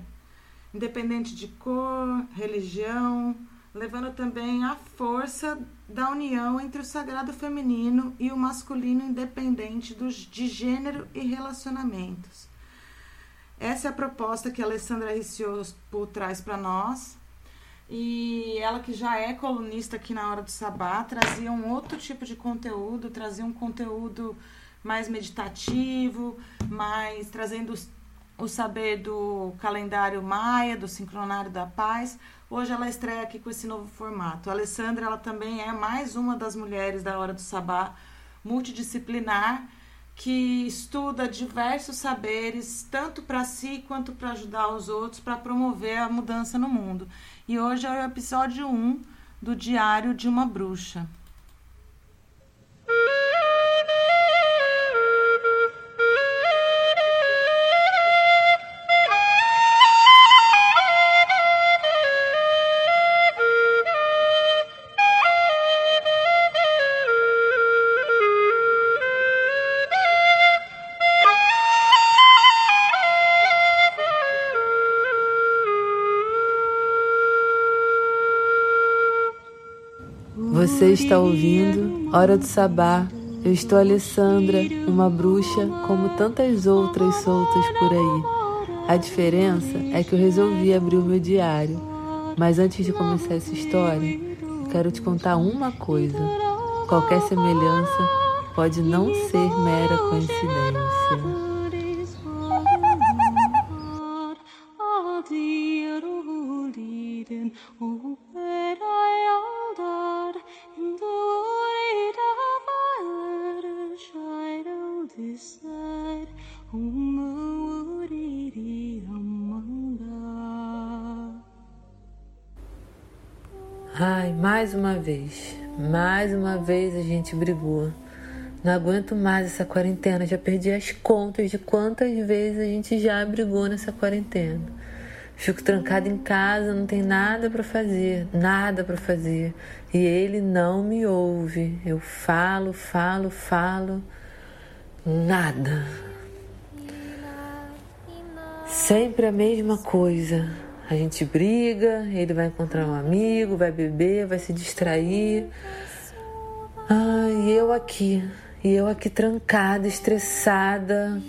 independente de cor, religião, levando também a força da união entre o sagrado feminino e o masculino independente dos, de gênero e relacionamentos. Essa é a proposta que a Alessandra Ricciospo traz para nós. E ela que já é colunista aqui na Hora do Sabá, trazia um outro tipo de conteúdo, trazia um conteúdo mais meditativo, mais trazendo o saber do calendário maia, do sincronário da paz. Hoje ela estreia aqui com esse novo formato. A Alessandra, ela também é mais uma das mulheres da Hora do Sabá, multidisciplinar, que estuda diversos saberes, tanto para si quanto para ajudar os outros, para promover a mudança no mundo. E hoje é o episódio 1 do Diário de uma Bruxa. Você está ouvindo Hora do Sabá. Eu estou Alessandra, uma bruxa como tantas outras soltas por aí. A diferença é que eu resolvi abrir o meu diário. Mas antes de começar essa história, quero te contar uma coisa. Qualquer semelhança pode não ser mera coincidência. Mais uma vez, mais uma vez a gente brigou. Não aguento mais essa quarentena, já perdi as contas de quantas vezes a gente já brigou nessa quarentena. Fico trancada em casa, não tem nada para fazer, nada para fazer. E ele não me ouve. Eu falo, falo, falo, nada. Sempre a mesma coisa. A gente briga, ele vai encontrar um amigo, vai beber, vai se distrair. Ai, e eu aqui, e eu aqui trancada, estressada.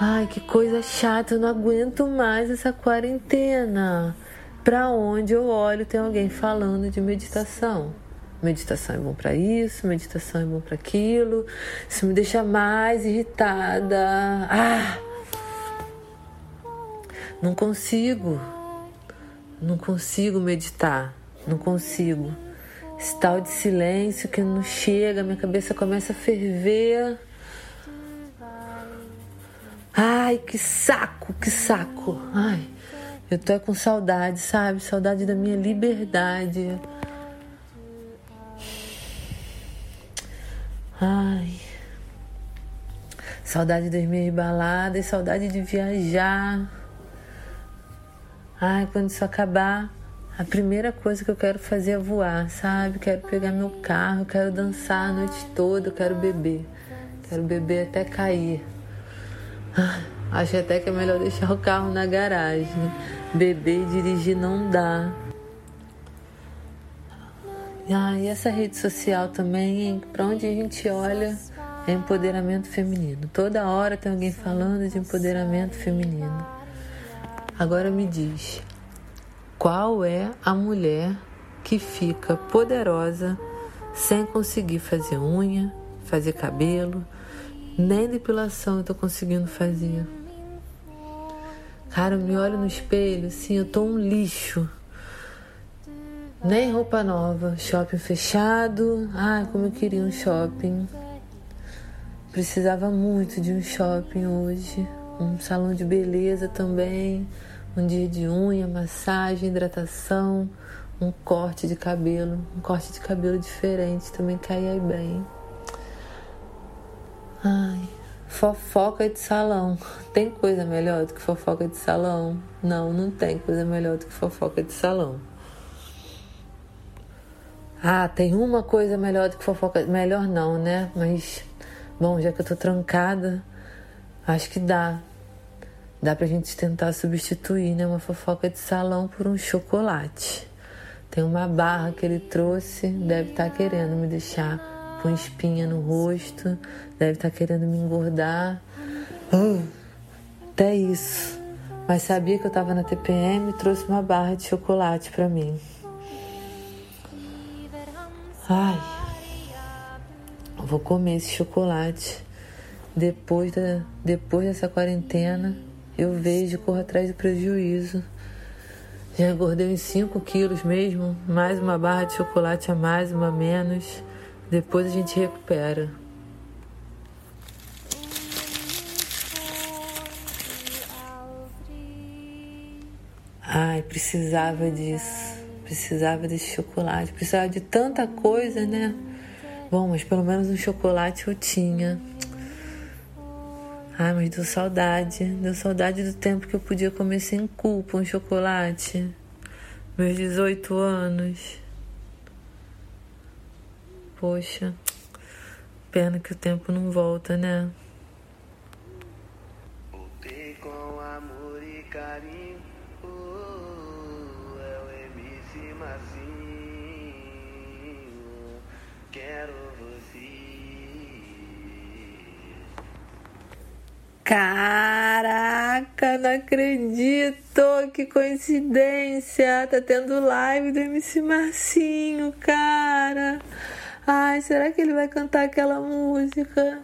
Ai, que coisa chata, eu não aguento mais essa quarentena. Pra onde eu olho tem alguém falando de meditação. Meditação é bom para isso, meditação é bom para aquilo. Isso me deixa mais irritada. Ah! Não consigo. Não consigo meditar. Não consigo. Esse tal de silêncio que não chega, minha cabeça começa a ferver. Ai, que saco, que saco. Ai, eu tô com saudade, sabe? Saudade da minha liberdade. Ai. Saudade das minhas baladas, saudade de viajar. Ai, quando isso acabar, a primeira coisa que eu quero fazer é voar, sabe? Quero pegar meu carro, quero dançar a noite toda, quero beber. Quero beber até cair. Acho até que é melhor deixar o carro na garagem. Beber e dirigir não dá. Ah, e essa rede social também, para onde a gente olha, é empoderamento feminino. Toda hora tem alguém falando de empoderamento feminino. Agora me diz, Qual é a mulher que fica poderosa sem conseguir fazer unha, fazer cabelo, nem depilação eu tô conseguindo fazer? Cara, eu me olho no espelho, assim, eu tô um lixo. Nem roupa nova, shopping fechado. Ai, como eu queria um shopping. Precisava muito de um shopping hoje. Um salão de beleza também. Um dia de unha, massagem, hidratação. Um corte de cabelo. Um corte de cabelo diferente também caía bem. Ai, fofoca de salão. Tem coisa melhor do que fofoca de salão? Não, não tem coisa melhor do que fofoca de salão. Ah, tem uma coisa melhor do que fofoca. Melhor não, né? Mas, bom, já que eu tô trancada, acho que dá. Dá pra gente tentar substituir, né? Uma fofoca de salão por um chocolate. Tem uma barra que ele trouxe, deve estar tá querendo me deixar com espinha no rosto, deve estar tá querendo me engordar. Uh, até isso. Mas sabia que eu tava na TPM e trouxe uma barra de chocolate pra mim. Ai, vou comer esse chocolate. Depois, da, depois dessa quarentena, eu vejo corro atrás do prejuízo. Já engordei uns 5 quilos mesmo, mais uma barra de chocolate a mais, uma a menos. Depois a gente recupera. Ai, precisava disso precisava desse chocolate, precisava de tanta coisa, né? Bom, mas pelo menos um chocolate eu tinha. Ai, mas deu saudade. Deu saudade do tempo que eu podia comer sem culpa um chocolate. Meus 18 anos. Poxa, pena que o tempo não volta, né? Caraca, não acredito! Que coincidência! Tá tendo live do MC Marcinho, cara! Ai, será que ele vai cantar aquela música?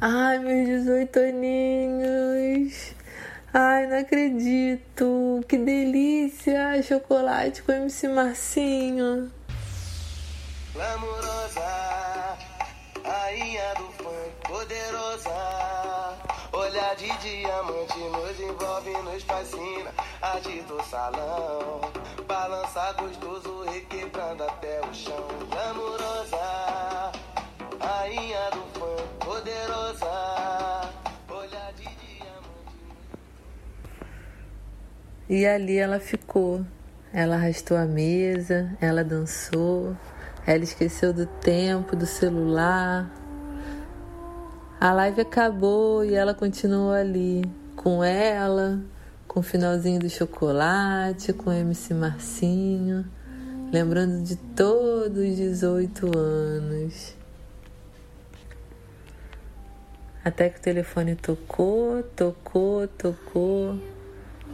Ai, meus 18 aninhos! Ai, não acredito! Que delícia! Chocolate com MC Marcinho! Glamourosa, rainha do funk, poderosa. Olhar de diamante nos envolve, nos fascina. Arte do salão, balança gostoso, requebrando até o chão. Glamourosa, rainha do funk, poderosa. Olhar de diamante. E ali ela ficou. Ela arrastou a mesa, ela dançou. Ela esqueceu do tempo, do celular. A live acabou e ela continuou ali, com ela, com o finalzinho do chocolate, com o MC Marcinho, lembrando de todos os 18 anos. Até que o telefone tocou, tocou, tocou.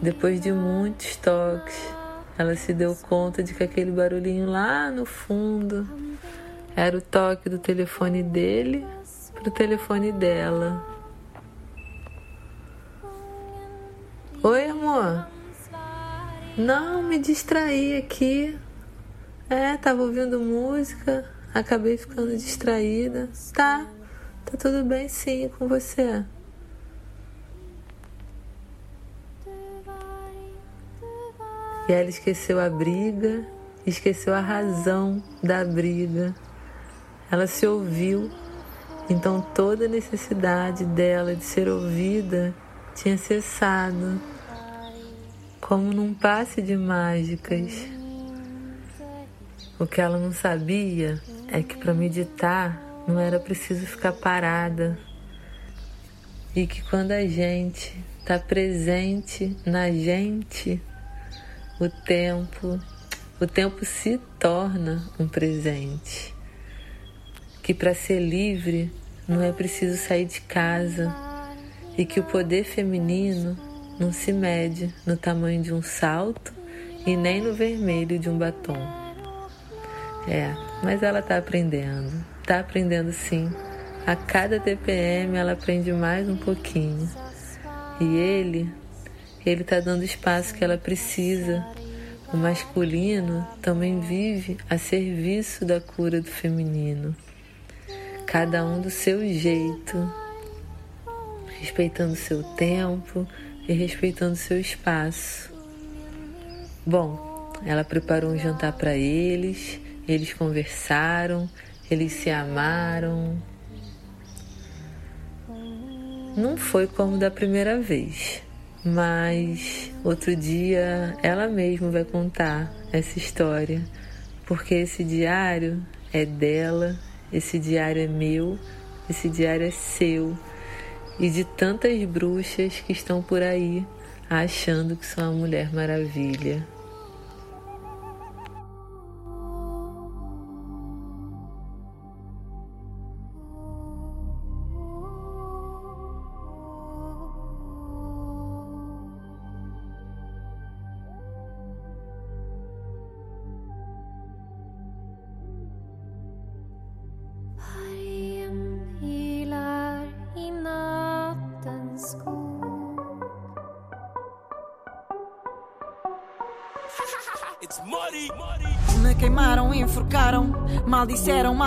Depois de muitos toques, ela se deu conta de que aquele barulhinho lá no fundo era o toque do telefone dele pro telefone dela. Oi, amor. Não, me distraí aqui. É, tava ouvindo música, acabei ficando distraída. Tá, tá tudo bem sim com você. E ela esqueceu a briga, esqueceu a razão da briga. Ela se ouviu, então toda a necessidade dela de ser ouvida tinha cessado, como num passe de mágicas. O que ela não sabia é que para meditar não era preciso ficar parada e que quando a gente está presente na gente, o tempo, o tempo se torna um presente. Que para ser livre não é preciso sair de casa e que o poder feminino não se mede no tamanho de um salto e nem no vermelho de um batom. É, mas ela tá aprendendo. Tá aprendendo sim. A cada TPM ela aprende mais um pouquinho. E ele, ele tá dando espaço que ela precisa. O masculino também vive a serviço da cura do feminino. Cada um do seu jeito, respeitando seu tempo e respeitando seu espaço. Bom, ela preparou um jantar para eles, eles conversaram, eles se amaram. Não foi como da primeira vez, mas outro dia ela mesma vai contar essa história, porque esse diário é dela, esse diário é meu, esse diário é seu e de tantas bruxas que estão por aí achando que são a Mulher Maravilha.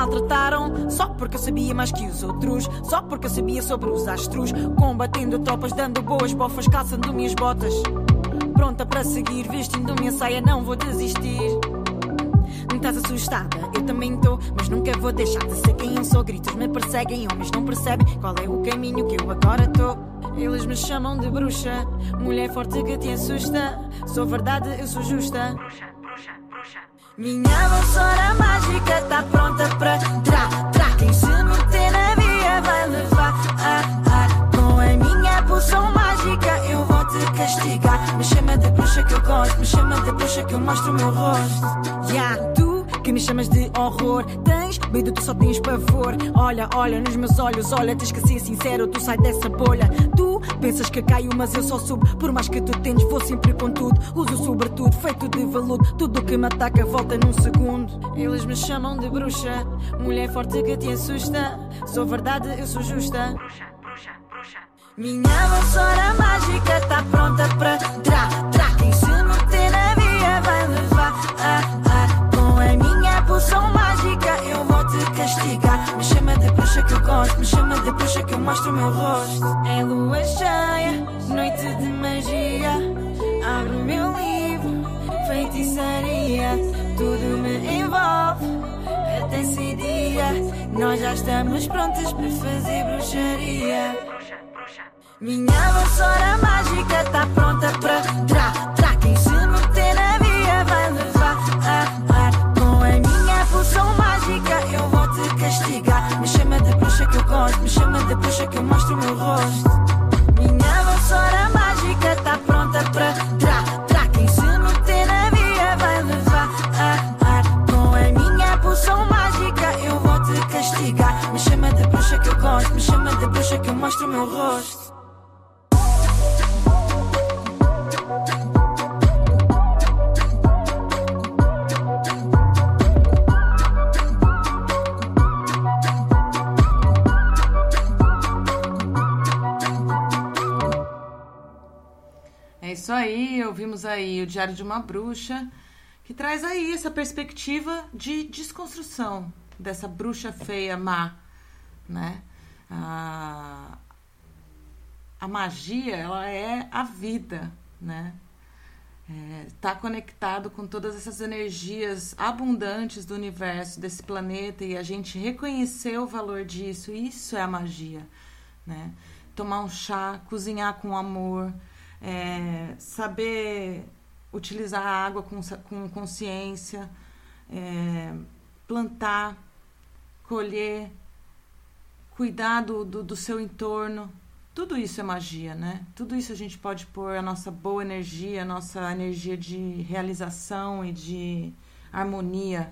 Maltrataram. Só porque eu sabia mais que os outros. Só porque eu sabia sobre os astros. Combatendo tropas, dando boas bofas, calçando minhas botas. Pronta para seguir, vestindo minha saia, não vou desistir. Estás assustada, eu também estou, mas nunca vou deixar de ser quem eu sou. Gritos me perseguem, homens não percebem qual é o caminho que eu agora estou. Eles me chamam de bruxa, mulher forte que te assusta. Sou verdade, eu sou justa. Minha vassoura mágica tá pronta pra tra, tra. Quem se meter na via vai levar. Ah, ah. Com a minha poção mágica eu vou te castigar. Me chama de bruxa que eu gosto, me chama de bruxa que eu mostro o meu rosto. Tu que me chamas de horror. Tens medo, tu só tens pavor. Olha, olha nos meus olhos, olha, tens que ser sincero, tu sai dessa bolha. Tu pensas que caio, mas eu só subo. Por mais que tu tentes, vou sempre com tudo. Uso sobretudo, feito de veludo. Tudo que me ataca volta num segundo. Eles me chamam de bruxa, mulher forte que te assusta. Sou verdade, eu sou justa. Minha vassoura mágica tá pronta pra tra, tra. Quem Me chama de bruxa que eu gosto, me chama de bruxa que eu mostro o meu rosto. É lua cheia, noite de magia. Abro meu livro, feitiçaria. Tudo me envolve até esse dia. Nós já estamos prontos para fazer bruxaria. Minha vassoura mágica tá pronta pra tra, tra. Quem se meter na via vai levar. Gosto, me chama de bruxa que eu mostro o meu rosto. Minha vassoura mágica tá pronta pra tra, tra. Quem se meter na via vai levar. Ah, ah. Com a minha poção mágica eu vou te castigar. Me chama de bruxa que eu gosto, me chama de bruxa que eu mostro o meu rosto. Isso aí, ouvimos aí o Diário de uma Bruxa, que traz aí essa perspectiva de desconstrução dessa bruxa feia má, né? A, a magia, ela é a vida, né? Está conectado com todas essas energias abundantes do universo, desse planeta, e a gente reconhecer o valor disso, isso é a magia, né? Tomar um chá, cozinhar com amor, é, saber utilizar a água com, com consciência, é, plantar, colher, cuidar do, do, do seu entorno. Tudo isso é magia, né? Tudo isso a gente pode pôr a nossa boa energia, a nossa energia de realização e de harmonia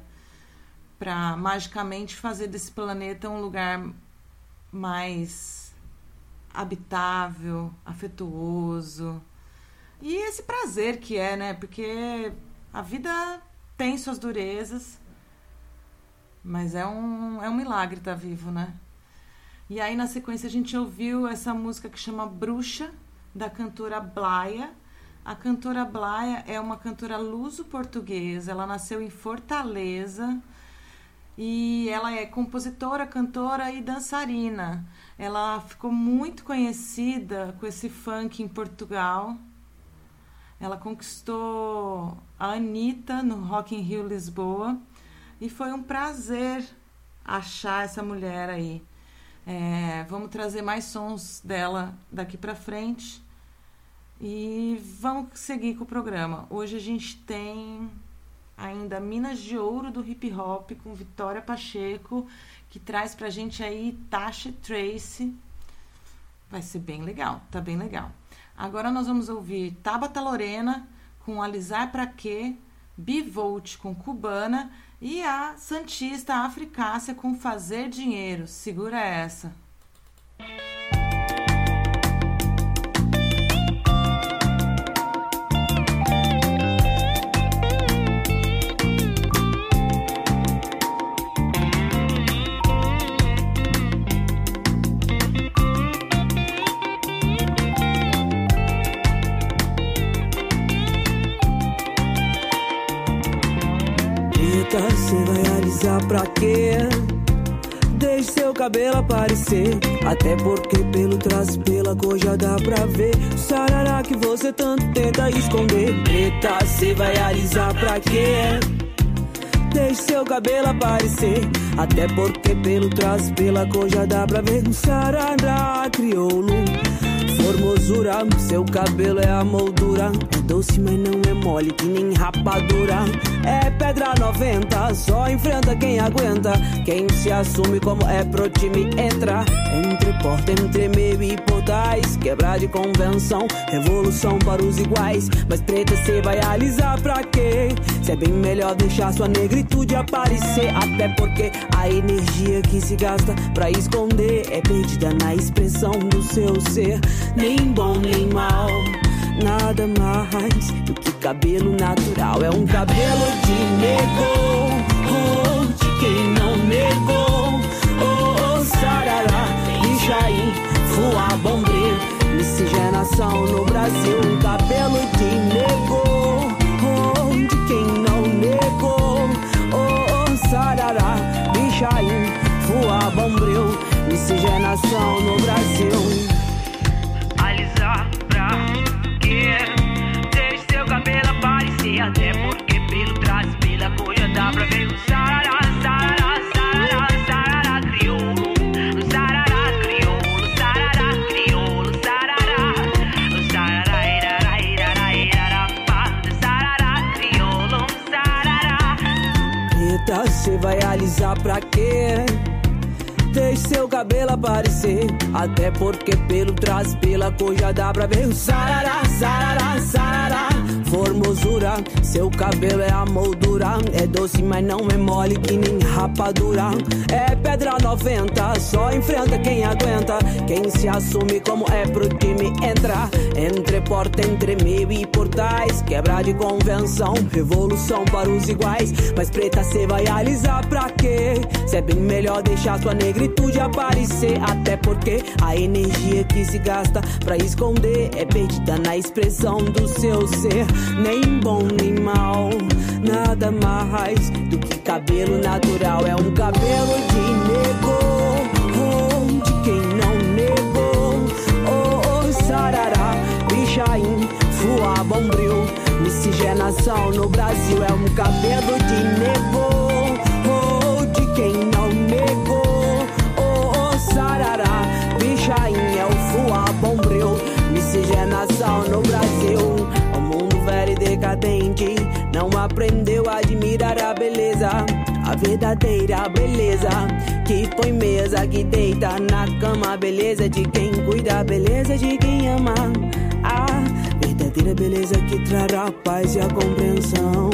para magicamente fazer desse planeta um lugar mais habitável, afetuoso. E esse prazer que é, né? Porque A vida tem suas durezas, mas é um, é um milagre estar vivo, né? E aí, na sequência, a gente ouviu essa música que chama Bruxa, da cantora Blaia. A cantora Blaia é uma cantora luso-portuguesa. Ela nasceu em Fortaleza e ela é compositora, cantora e dançarina. Ela ficou muito conhecida com esse funk em Portugal. Ela conquistou a Anitta no Rock in Rio Lisboa e foi um prazer achar essa mulher aí. É, vamos trazer mais sons dela daqui para frente e vamos seguir com o programa. Hoje a gente tem ainda Minas de Ouro do Hip Hop com Vitória Pacheco, que traz pra gente aí Tasha Trace. Vai ser bem legal, tá bem legal. Agora nós vamos ouvir Tabata Lorena com Alisar Pra Quê, Bivolt com Cubana e a Santista Africácia com Fazer Dinheiro. Segura essa. Preta, cê vai alisar pra quê? Deixe seu cabelo aparecer. Até porque pelo trás, pela cor já dá pra ver. O sarará que você tanto tenta esconder. Preta, cê vai alisar pra quê? Deixe seu cabelo aparecer. Até porque pelo trás, pela cor já dá pra ver. Sarará crioulo. Formosura, seu cabelo é a moldura. Doce, mas não é mole, que nem rapadura. É pedra 90, só enfrenta quem aguenta. Quem se assume como é pro time entra. Entre porta, entre meio e portais. Quebrar de convenção, revolução para os iguais. Mas preta, cê vai alisar pra quê? Cê é bem melhor deixar sua negritude aparecer. Até porque a energia que se gasta pra esconder é perdida na expressão do seu ser. Nem bom nem mal, nada mais do que cabelo natural. É um cabelo de nego, oh, de quem não negou. Oh, oh sarará, Ixaí, Fuá, Bombril, miscigenação no Brasil. Um cabelo de nego, oh, de quem não negou. Oh, oh sarará, Ixaí, Fuá, Bombril, miscigenação no Brasil. Até porque pelo trás, pela coisa dá pra ver o sarará, sarará, sarará, sarará, crioulo, sarará, crioulo, sarará, crioulo, sarará, sarará, pá, sarará, crioulo, sarará. Cê vai alisar pra quê? Deixe seu cabelo aparecer. Até porque pelo trás, pela cor já dá pra ver o sarará, sarará, sarará. Formosura, seu cabelo é a moldura. É doce, mas não é mole que nem rapadura. É pedra 90, só enfrenta quem aguenta. Quem se assume como é pro time entra. Entre porta, entre meio e portais. Quebra de convenção, revolução para os iguais. Mas preta, cê vai alisar pra quê? Cê é bem melhor deixar sua negritude aparecer. Até porque a energia que se gasta pra esconder é perdida na expressão do seu ser. Nem bom nem mal, nada mais do que cabelo natural. É um cabelo de nego, oh, de quem não negou. Oh, oh sarará, bichaim, fuá, bombril. Miscigenação no Brasil é um cabelo de nego, não aprendeu a admirar a beleza, a verdadeira beleza que põe mesa, que deita na cama. Beleza de quem cuida, beleza de quem ama. A verdadeira beleza que trará paz e a compreensão.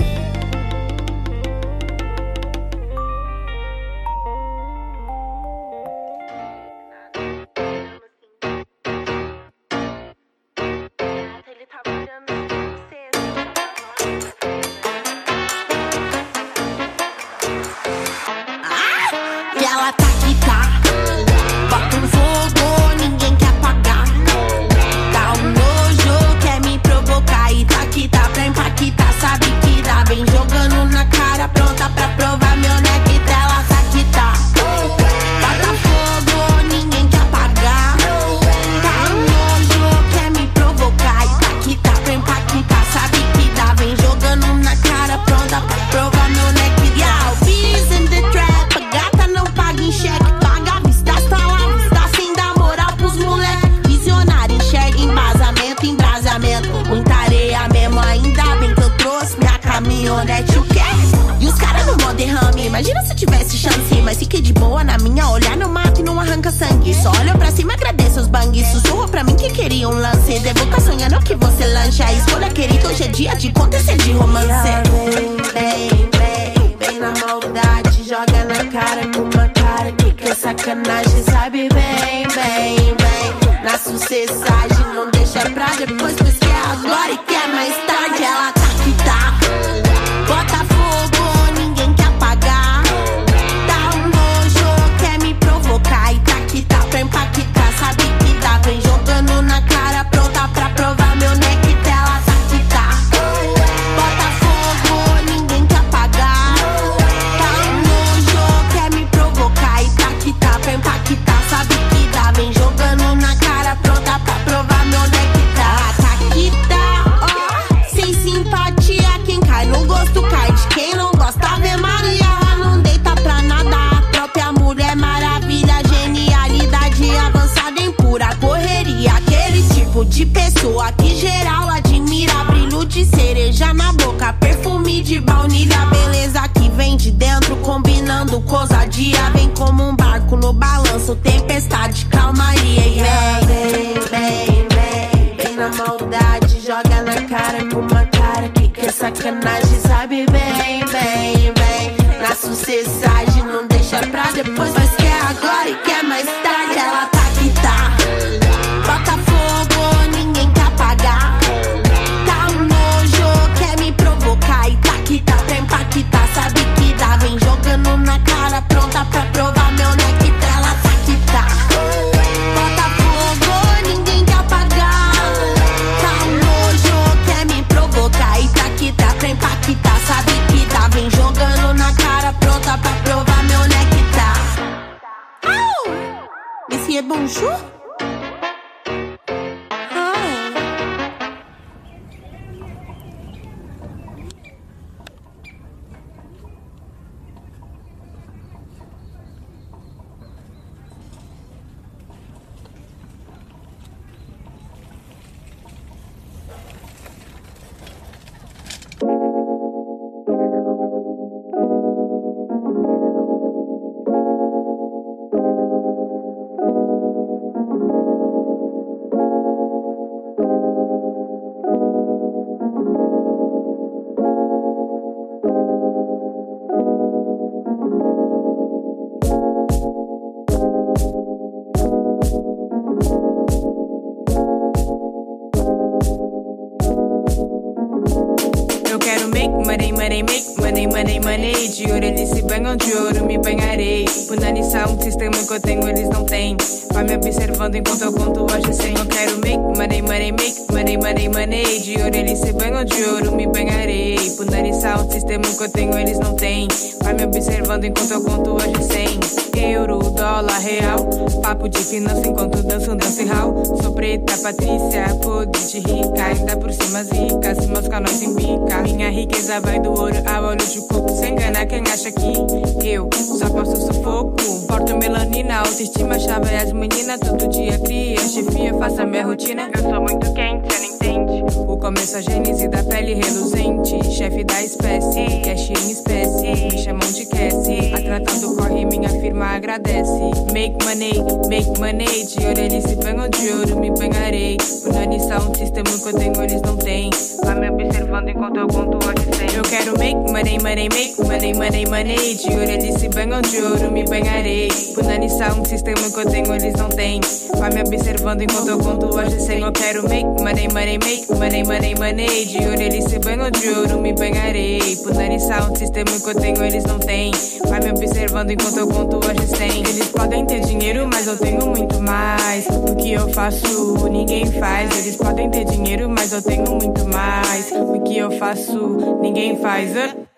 contando enquanto eu conto hoje sem eu quero make money, money, make money, money, money. De ouro eles se banham, de ouro me banharei. Putani sound, sistema que eu tenho eles não têm. Vai me observando enquanto eu conto hoje sem. Eles podem ter dinheiro, mas eu tenho muito mais. O que eu faço, ninguém faz. Eles podem ter dinheiro, mas eu tenho muito mais. O que eu faço, ninguém faz. Uh?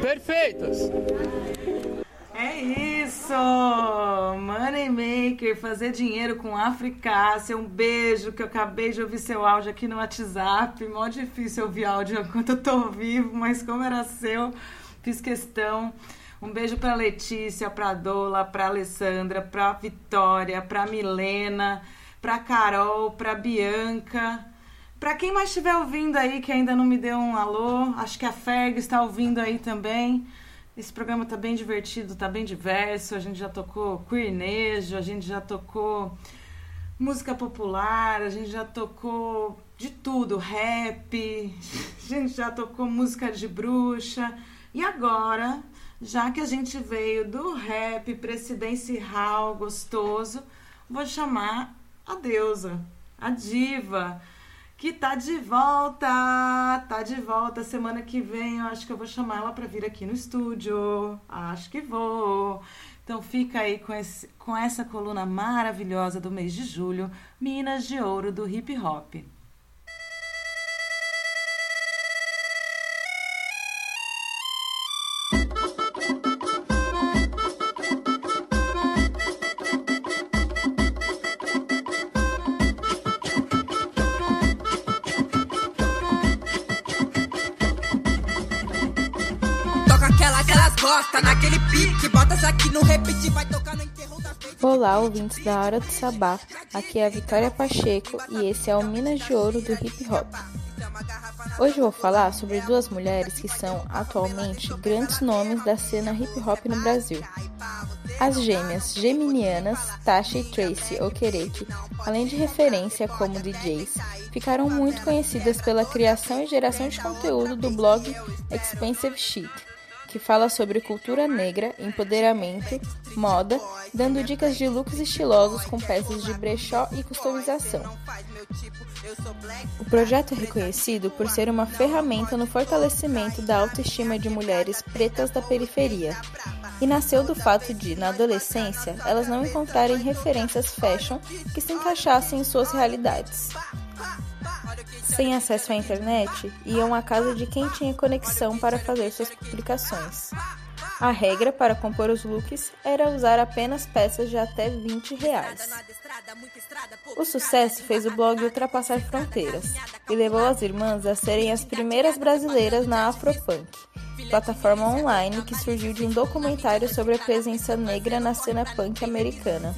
Perfeitas! É isso! Moneymaker, fazer dinheiro com Africácia. Um beijo que eu acabei de ouvir seu áudio aqui no WhatsApp. Mó difícil ouvir áudio [laughs] enquanto eu tô vivo, mas como era seu, fiz questão. Um beijo para Letícia, para Dola, para Alessandra, para Vitória, para Milena, para Carol, para Bianca, Pra quem mais estiver ouvindo aí, que ainda não me deu um alô, acho que a Ferg está ouvindo aí também. Esse programa tá bem divertido, tá bem diverso. A gente já tocou queernejo, a gente já tocou música popular, a gente já tocou de tudo, rap, [laughs] a gente já tocou música de bruxa. E agora, já que a gente veio do rap pra esse gostoso, vou chamar a deusa, a diva, que tá de volta, tá de volta semana que vem. Eu acho que eu vou chamar ela para vir aqui no estúdio. Acho que vou. Então fica aí com, esse, com essa coluna maravilhosa do mês de julho, Minas de Ouro do Hip Hop. Gostam, naquele pique. Bota essa aqui no repeat, vai tocar no enterro da Olá, ouvintes da Hora do Sabá. Aqui é a Vitória Pacheco e esse é o Minas de Ouro do Hip Hop. Hoje vou falar sobre duas mulheres que são, atualmente, grandes nomes da cena hip hop no Brasil. As gêmeas geminianas Tasha e Tracy Okereke, além de referência como DJs, ficaram muito conhecidas pela criação e geração de conteúdo do blog Expensive Shit, que fala sobre cultura negra, empoderamento, moda, dando dicas de looks estilosos com peças de brechó e customização. O projeto é reconhecido por ser uma ferramenta no fortalecimento da autoestima de mulheres pretas da periferia e nasceu do fato de, na adolescência, elas não encontrarem referências fashion que se encaixassem em suas realidades. Sem acesso à internet, iam à casa de quem tinha conexão para fazer suas publicações. A regra para compor os looks era usar apenas peças de até 20 reais. O sucesso fez o blog ultrapassar fronteiras e levou as irmãs a serem as primeiras brasileiras na Afropunk, plataforma online que surgiu de um documentário sobre a presença negra na cena punk americana.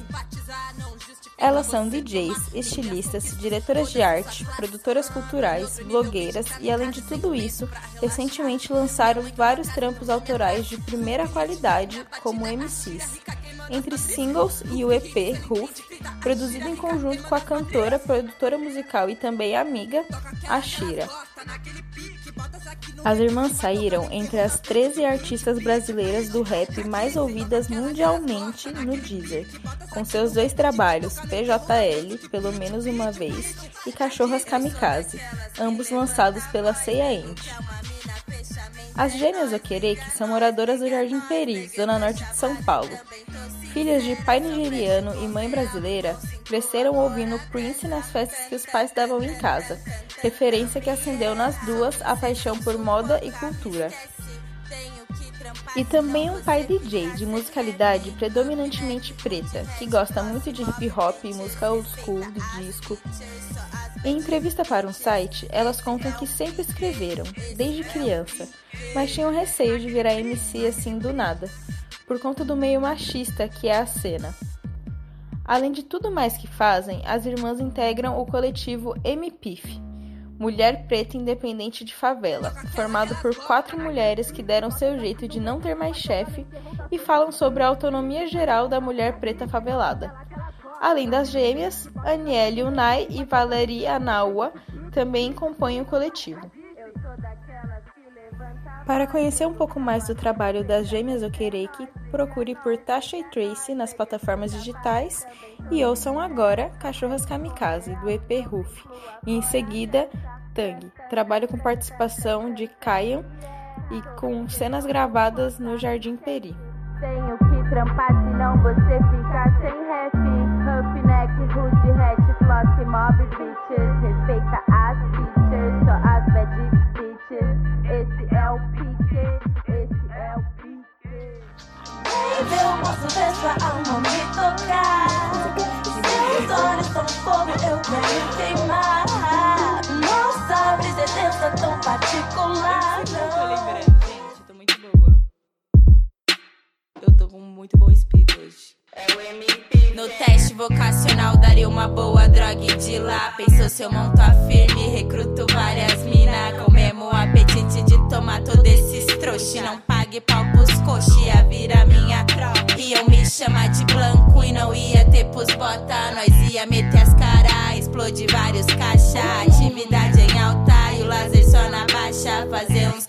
Elas são DJs, estilistas, diretoras de arte, produtoras culturais, blogueiras e, além de tudo isso, recentemente lançaram vários trampos autorais de primeira qualidade, como MCs. Entre singles e o EP Roof, produzido em conjunto com a cantora, produtora musical e também amiga, Ashira. As irmãs saíram entre as 13 artistas brasileiras do rap mais ouvidas mundialmente no Deezer, com seus dois trabalhos, PJL, pelo menos uma vez, e Cachorras Kamikaze, ambos lançados pela Ceia Ente. As gêmeas Okereke são moradoras do Jardim Peri, zona norte de São Paulo. Filhas de pai nigeriano e mãe brasileira, cresceram ouvindo Prince nas festas que os pais davam em casa, referência que acendeu nas duas a paixão por moda e cultura. E também um pai DJ de musicalidade predominantemente preta, que gosta muito de hip hop e música old school, de disco. Em entrevista para um site, elas contam que sempre escreveram, desde criança, mas tinham receio de virar MC assim do nada, por conta do meio machista que é a cena. Além de tudo mais que fazem, as irmãs integram o coletivo MPIF, Mulher Preta Independente de Favela, formado por quatro mulheres que deram seu jeito de não ter mais chefe e falam sobre a autonomia geral da mulher preta favelada. Além das gêmeas, Aniele Unai e Valerie Anaua também compõem o coletivo. Para conhecer um pouco mais do trabalho das gêmeas Okereke, procure por Tasha e Tracy nas plataformas digitais e ouçam agora Cachorras Kamikaze, do EP Roof, e em seguida Tang, trabalho com participação de Kayan e com cenas gravadas no Jardim Peri. Tenho que trampar, senão você fica sem ref. Mob, bitches. Respeita as features, só as bad bitches. Esse é o pique, esse é o pique. Baby, eu posso ver sua alma me tocar. Seus olhos são fogo, eu quero queimar. Nossa brisa é densa, tão particular. Gente, eu tô muito boa. Eu tô com muito bom espírito. No teste vocacional daria uma boa droga e de lá. Pensou se eu monto a firme, recruto várias mina Com mesmo apetite de tomar todo esses trouxe Não pague pau pros coxi, ia virar minha tropa. Iam me chamar de blanco e não ia ter pros bota. Nós ia meter as cara, explodir vários caixa Atividade em alta e o lazer só na baixa. Fazer uns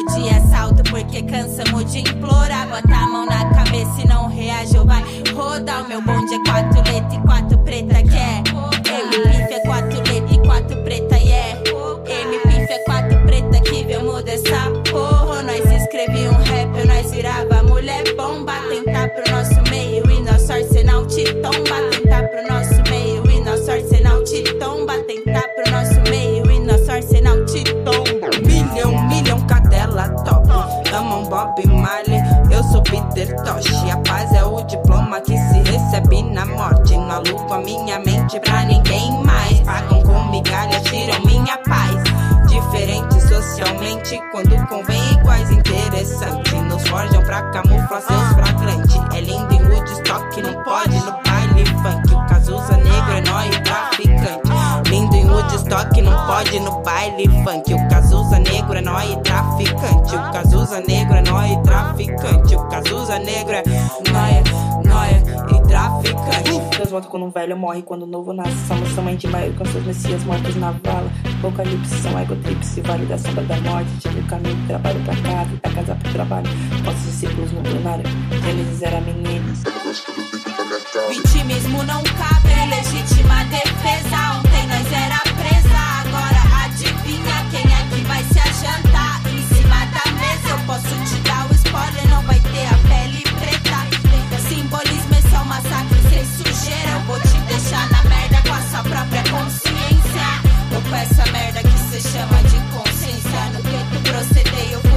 De assalto porque cansamos de implorar. Bota a mão na cabeça e não reage ou vai rodar. O meu bonde é quatro letras e quatro preta que é M-Pif é quatro letras e quatro preta e é M-Pif é quatro preta que veio muda essa Amam Bob Marley, eu sou Peter Tosh. A paz é o diploma que se recebe na morte. Na lua, minha mente pra ninguém mais. Pagam com migalhas, tiram minha paz. Diferente socialmente, quando convém, iguais interessante. Nos forjam pra camuflar seus flagrantes. Woodstock, não pode no baile funk. O Cazuza negro é nóis traficante. O Cazuza negro é nóis traficante. O Cazuza negro é nóia, nóia e traficante. Deus volta quando um velho morre, quando o novo nasce. Somos somente maior com seus messias mortos na vala. Apocalipse são egotripse, vale da sombra da morte. Tive o caminho do trabalho pra casa, da casa pro trabalho. Nossos discípulos no plenário, eles eram meninos. Vitimismo não cabe, legítima defesa. Ontem nós era se ajantar em cima da mesa. Eu posso te dar o spoiler, não vai ter a pele preta. Simbolismo é um massacre sem sujeira. Eu vou te deixar na merda com a sua própria consciência. Eu com essa merda que cê chama de consciência. No gueto proceder, o fundamento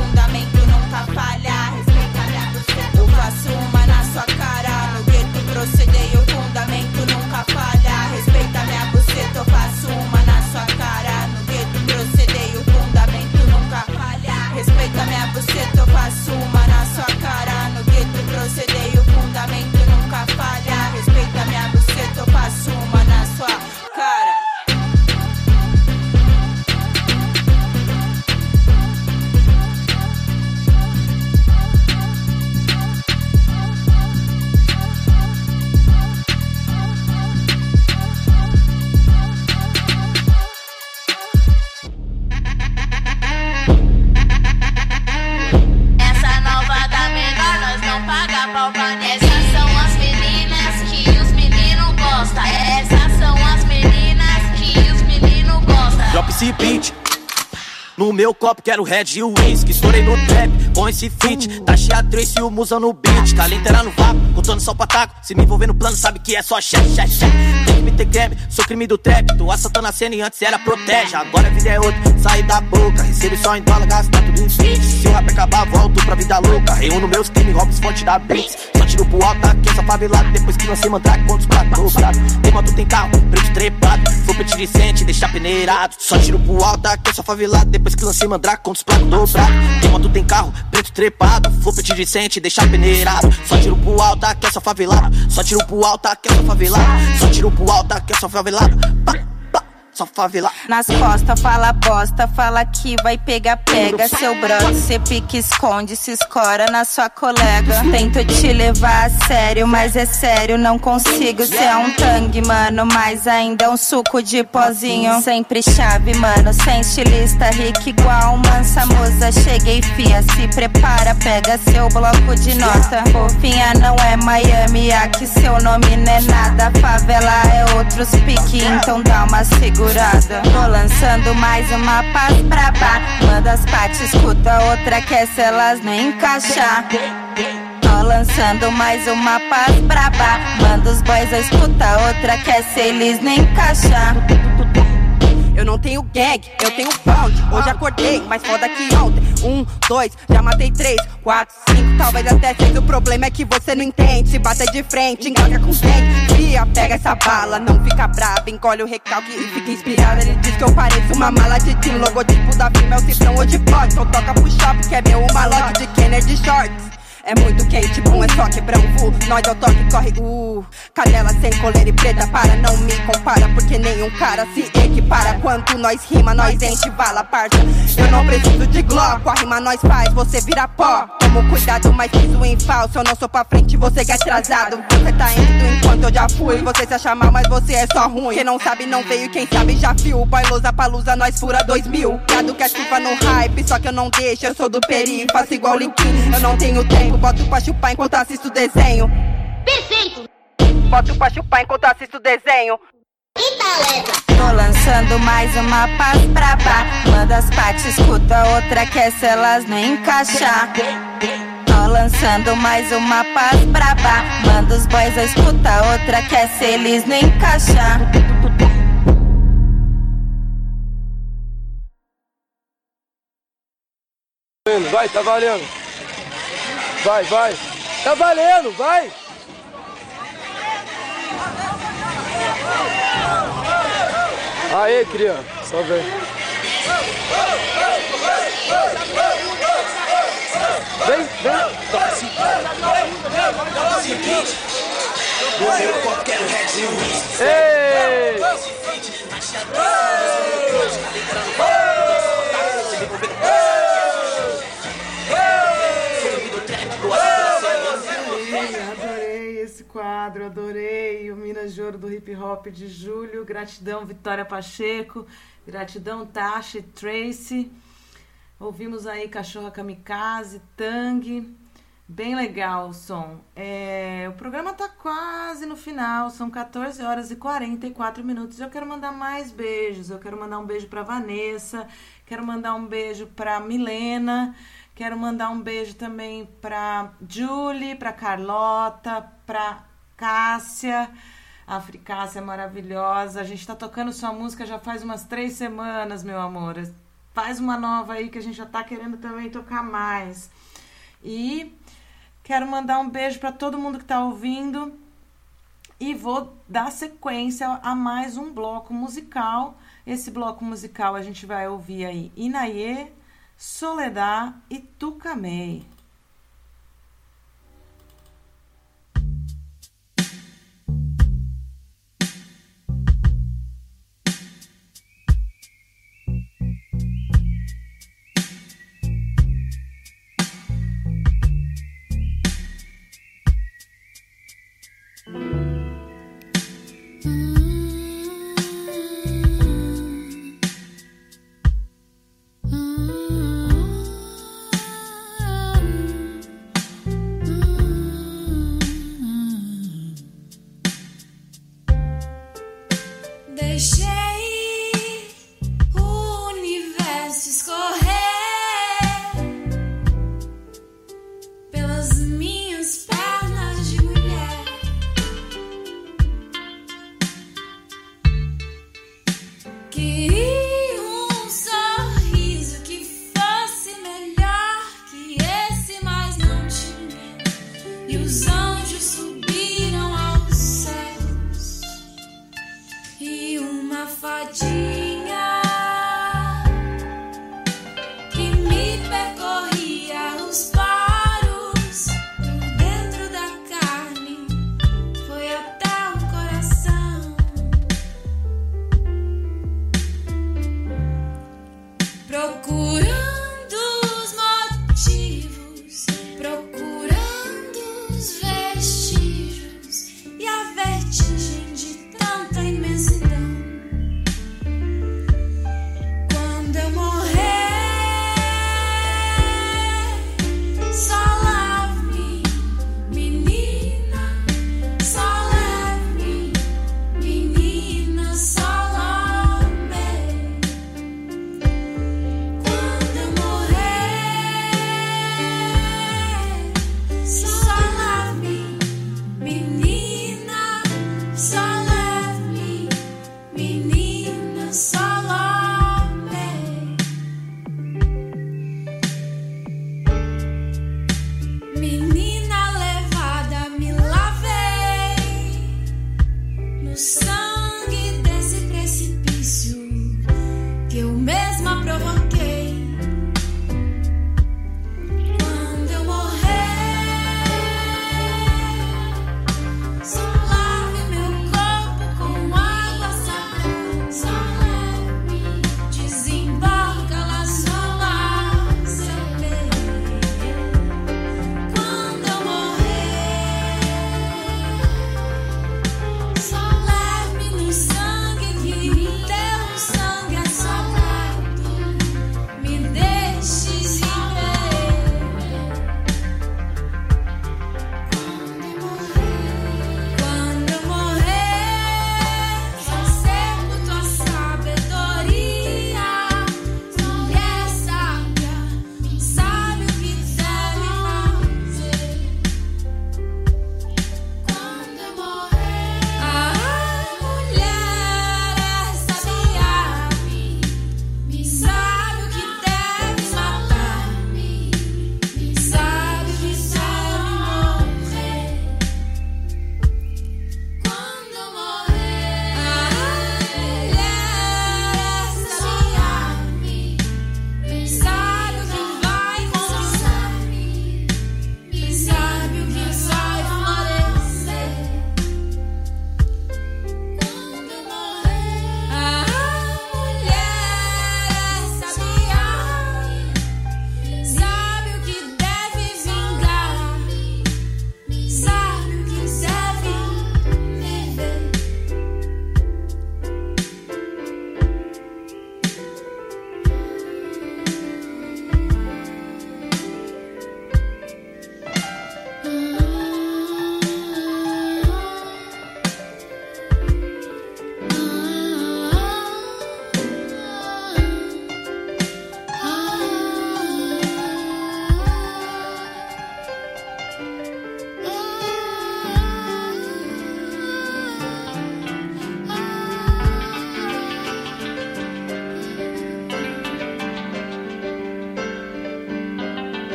No meu copo quero red e o whisky Estourei no trap com esse feat. Taxei a Trace e o Musa no beat. Talento era no vapo, contando só pra taco Se me envolver no plano sabe que é só chefe, chefe, chefe Tem que me ter creme, sou crime do trap. Tô assaltando a cena e antes era protege. Agora a vida é outra, sai da boca. Recebo só em dólar, gasta tudo em fit Se o rap acabar, volto pra vida louca. Reúno meus crimes, roubos, fonte da Blitz Só tiro pro alto, aqui essa favelada Depois que lancei mandrake, pontos pra dobrado Tem moto, tem carro, preto trepado. Flopete de cente, deixar peneirado. Só tiro pro alto, aqui essa favelada Depois que lancei mandrake, pontos pra dobrado Tem moto, tem carro, preto trepado Flopete de cente, deixar peneirado. Só tiro pro alto, aqui essa favelada. Só tiro pro alto, aqui essa favelada. Só tiro pro alto, aqui essa favelada. Pá, pá, só favelada Nas costas fala bosta, fala que vai pegar, pega seu brother. Cê pique, esconde, se escora na sua colega. Tento te levar a sério, mas é sério, não consigo. Cê é um tangue, mano, mas ainda é um suco de pozinho. Sempre chave, mano, sem estilista, rico igual mansa musa. Cheguei, fia, se prepara, pega seu bloco de nota. Fofinha não é Miami, aqui seu nome não é nada. Favela é outros pique, então dá uma segurada. Tô lançando mais uma paz braba. Manda as partes, escuta outra que é se elas não encaixar. Tô lançando mais uma paz braba. Manda os boys escuta outra que é se eles nem encaixar. Eu não tenho gang, eu tenho pound. Hoje acordei, mais foda que ontem. Um, dois, já matei três, quatro, cinco, talvez até seis. O problema é que você não entende. Se bater de frente, engaja com dente. Fia, pega essa bala, não fica brava. Engole o recalque e fica inspirada. Ele diz que eu pareço uma mala de tim. Logotipo da firma é o cifrão ou de pote. Só toca pro shopping, quer ver uma loja de Kennedy Shorts. É muito quente, bom é só quebrar um vu. Nós é o toque, corre, uh. Canela sem coleira e preta, para, não me compara. Porque nenhum cara se equipara. Quando nós rima, nós enche bala, parça. Eu não preciso de glock, a rima nós faz, você vira pó. Tomo cuidado, mas piso em falso. Eu não sou pra frente, você que é atrasado. Você tá indo enquanto eu já fui. Você se acha mal, mas você é só ruim. Quem não sabe não veio, quem sabe já viu. Boy lousa palusa, nós fura dois mil. Gado que é chuva no hype, só que eu não deixo. Eu sou do peri, faço igual Linkin. Eu não tenho tempo, boto pra chupar enquanto assisto desenho. Perfeito! Boto pra chupar enquanto assisto desenho. Tô lançando mais uma paz braba. Manda as partes, escuta outra que é se elas não encaixar. Tô lançando mais uma paz braba. Manda os boys, escuta outra que é se eles não encaixar. Vai, tá valendo. Vai, vai. Tá valendo, vai. Aê, criança. Só vem. Vem, vem. Ei! Adorei, quadro, adorei o Minas de Ouro do Hip Hop de Julho. Gratidão, Vitória Pacheco. Gratidão, Tasha e Tracy. Ouvimos aí Cachorra Kamikaze, Tang. Bem legal o som. É, o programa tá quase no final, são 14 horas e 44 minutos. Eu quero mandar mais beijos. Eu quero mandar um beijo para Vanessa, quero mandar um beijo para Milena, quero mandar um beijo também para Julie, para Carlota, para Cássia. A Fricácia é maravilhosa. A gente tá tocando sua música já faz umas três semanas, meu amor. Faz uma nova aí que a gente já tá querendo também tocar mais. E quero mandar um beijo para todo mundo que tá ouvindo. E vou dar sequência a mais um bloco musical. Esse bloco musical a gente vai ouvir aí Inaye, Soledad e Tucamei.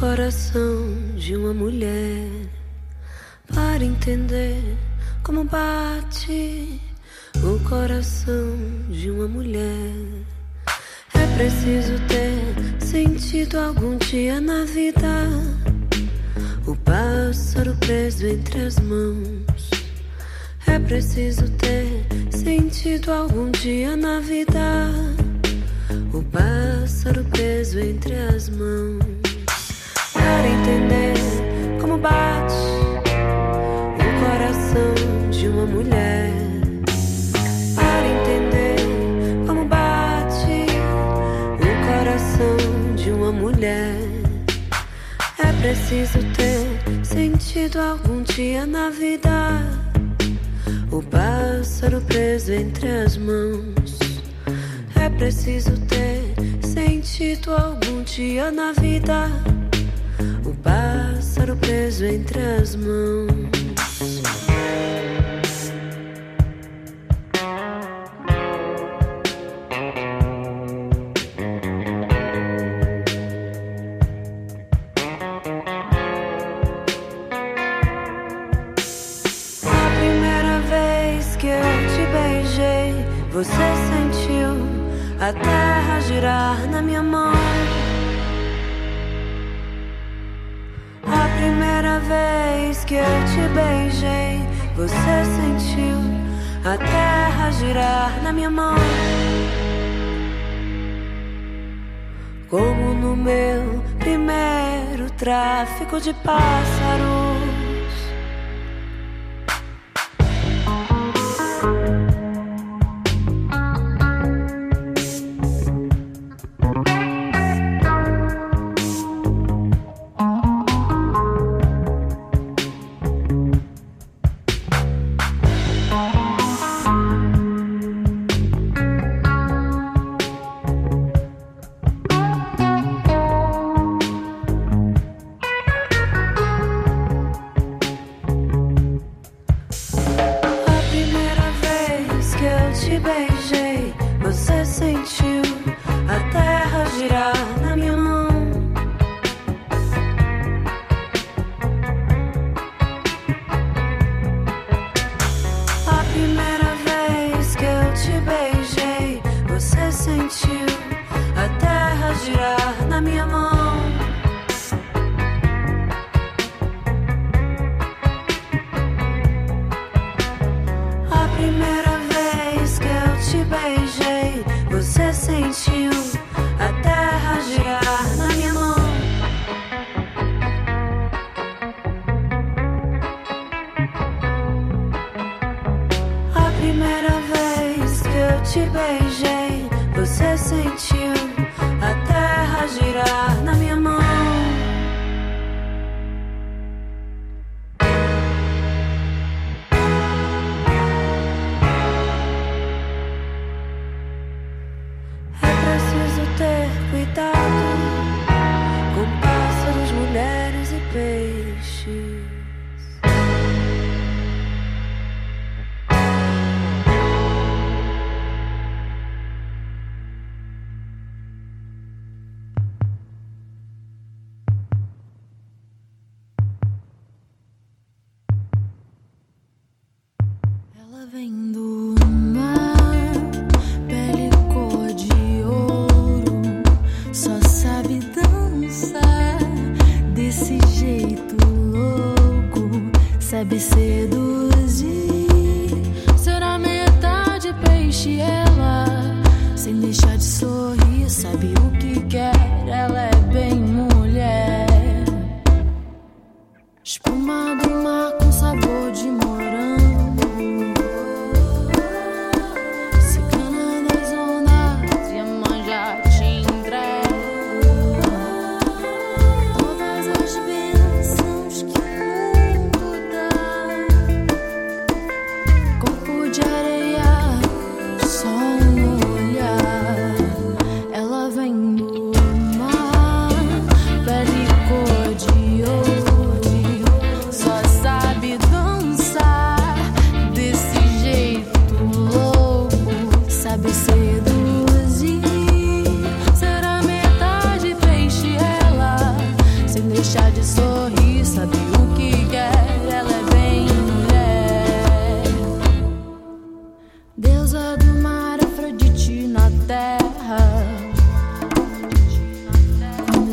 Coração de uma mulher. Para entender como bate o coração de uma mulher. É preciso ter sentido algum dia na vida o pássaro preso entre as mãos. É preciso ter sentido algum dia na vida o pássaro preso entre as mãos. Entender como bate o coração de uma mulher. Para entender como bate o coração de uma mulher. É preciso ter sentido algum dia na vida o pássaro preso entre as mãos. É preciso ter sentido algum dia na vida pássaro preso entre as mãos. A primeira vez que eu te beijei, você sentiu a terra girar na minha mão. Primeira vez que eu te beijei, você sentiu a terra girar na minha mão. Como no meu primeiro tráfico de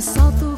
só tu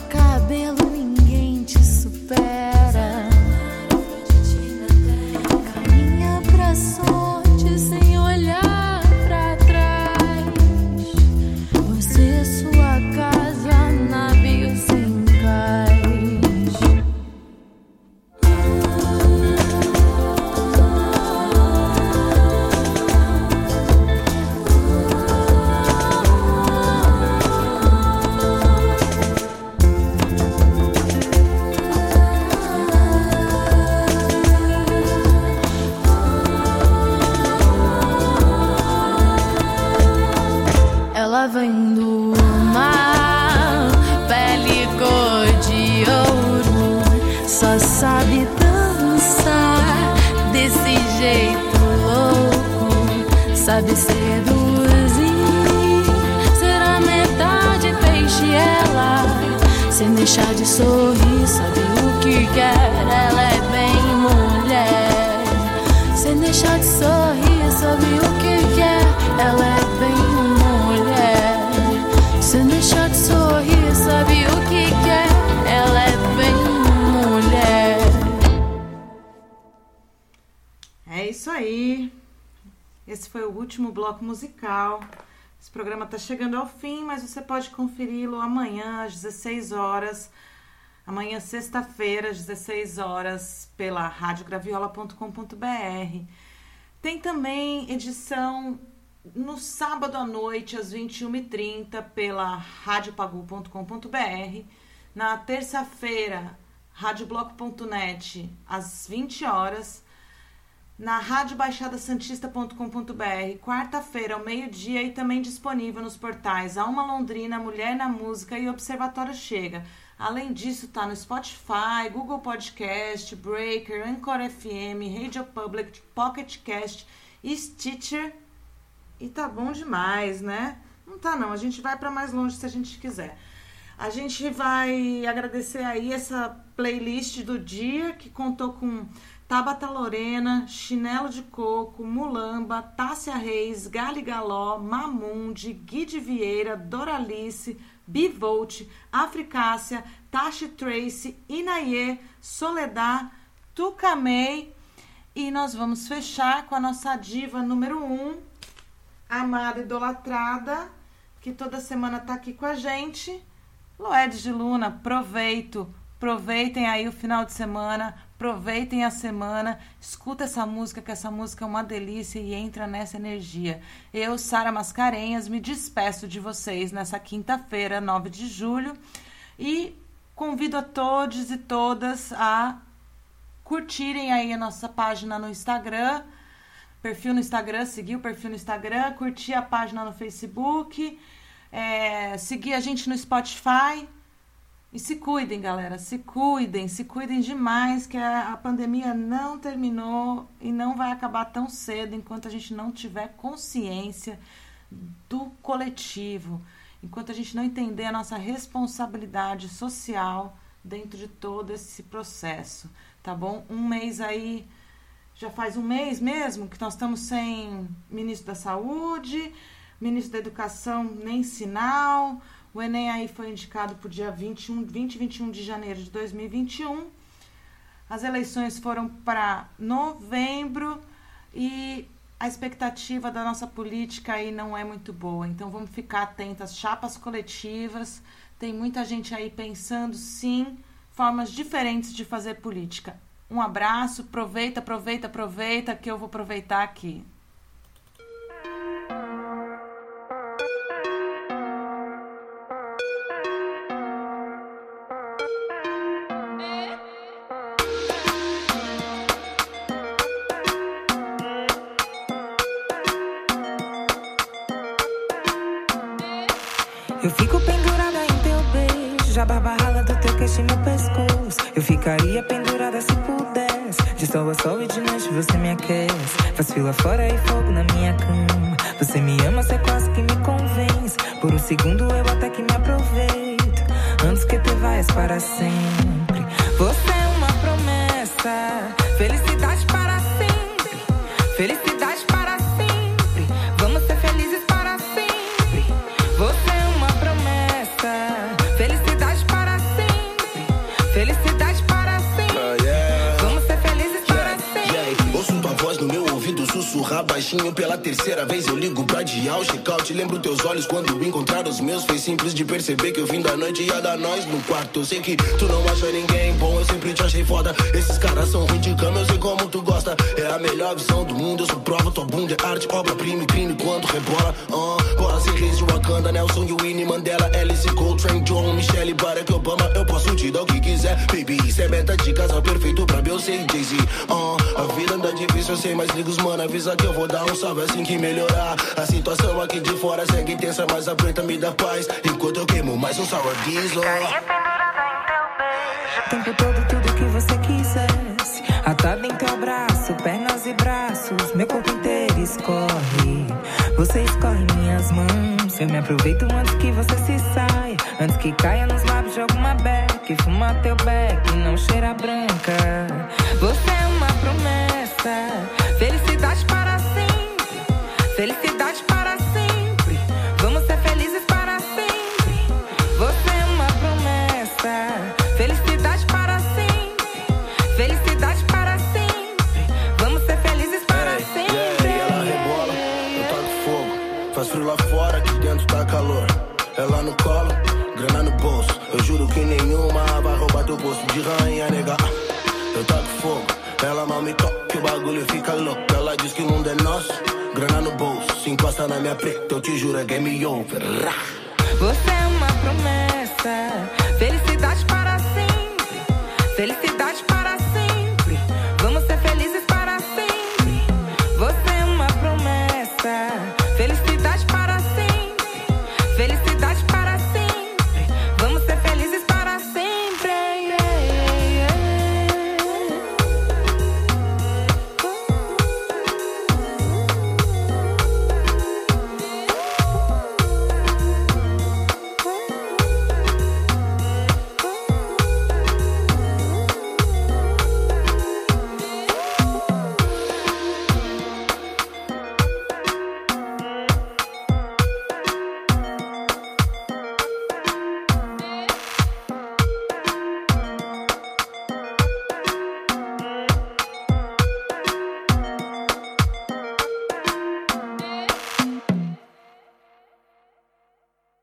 está chegando ao fim, mas você pode conferi-lo amanhã às 16 horas. Amanhã, sexta-feira, às 16 horas, pela radiograviola.com.br. Tem também edição no sábado à noite, às 21h30, pela radiopagu.com.br. Na terça-feira, radiobloco.net, às 20 horas na radiobaixadasantista.com.br, quarta-feira ao meio-dia e também disponível nos portais Alma Londrina, Mulher na Música e Observatório Chega. Além disso, está no Spotify, Google Podcast, Breaker, Anchor FM, Radio Public, Pocket Cast, Stitcher. E tá bom demais, né? Não tá não, a gente vai para mais longe se a gente quiser. A gente vai agradecer aí essa playlist do dia que contou com Tabata Lorena, Chinelo de Coco, Mulamba, Tássia Reis, Gali Galó, Mamundi, Guide Vieira, Doralice, Bivolt, Africácia, Tashi Trace, Inaye, Soledad, Tucamei. E nós vamos fechar com a nossa diva número 1, um, amada, idolatrada, que toda semana tá aqui com a gente. Loedes de Luna, proveito, aproveitem aí o final de semana, aproveitem a semana, escuta essa música, que essa música é uma delícia e entra nessa energia. Eu, Sara Mascarenhas, me despeço de vocês nessa quinta-feira, 9 de julho, e convido a todos e todas a curtirem aí a nossa página no Instagram, perfil no Instagram, seguir o perfil no Instagram, curtir a página no Facebook, é, seguir a gente no Spotify. E se cuidem, galera, se cuidem, se cuidem demais, que a, pandemia não terminou e não vai acabar tão cedo enquanto a gente não tiver consciência do coletivo, enquanto a gente não entender a nossa responsabilidade social dentro de todo esse processo, tá bom? Um mês aí, já faz um mês mesmo que nós estamos sem ministro da Saúde, ministro da Educação, nem sinal. O Enem aí foi indicado para o dia 21, 20 e 21 de janeiro de 2021. As eleições foram para novembro e a expectativa da nossa política aí não é muito boa. Então vamos ficar atentas. Chapas coletivas, tem muita gente aí pensando sim formas diferentes de fazer política. Um abraço, aproveita, aproveita, aproveita que eu vou aproveitar aqui. Sol sol e de noite você me aquece. Faz fila fora e fogo na minha cama. Você me ama, você quase que me convence. Por um segundo eu até que me aproveito, antes que te vais para sempre. Baixinho pela terceira vez. Eu ligo pra dial, check-out. Lembro teus olhos quando encontrar os meus. Foi simples de perceber que eu vim da noite ia dar nós no quarto. Eu sei que tu não acha ninguém bom, eu sempre te achei foda. Esses caras são ruins de cama, eu sei como tu gosta. É a melhor visão do mundo, eu sou prova. Tua bunda é arte, obra-prima e crime quando rebola. Uh, bola sem crise de Wakanda, Nelson Winnie Mandela, Alice Coltrane, John, Michelle, Barack Obama. Eu posso te dar o que quiser, baby. Isso é meta de casal perfeito pra Beyoncé e Jay-Z. Uh, a vida anda difícil, eu sei, mas liga os mano, avisa que eu vou dar um salve assim que melhorar. A situação aqui de fora segue intensa, mas a preta me dá paz. Enquanto eu queimo mais um sour diesel. O tempo todo, tudo que você quisesse. Atado em teu abraço, pernas e braços. Meu corpo inteiro escorre. Você escorre mãos. Eu me aproveito antes que você se saia. Antes que caia nos lábios de alguma beck. Fuma teu beck, não cheira branca. Você é uma promessa. Felicidade para sempre. Felicidade de rainha, nega. Eu taco fogo, ela mal me toca, o bagulho fica louco. Ela diz que o mundo é nosso, grana no bolso. Se encosta na minha preta, eu te juro é game over. Você é uma promessa. Felicidade para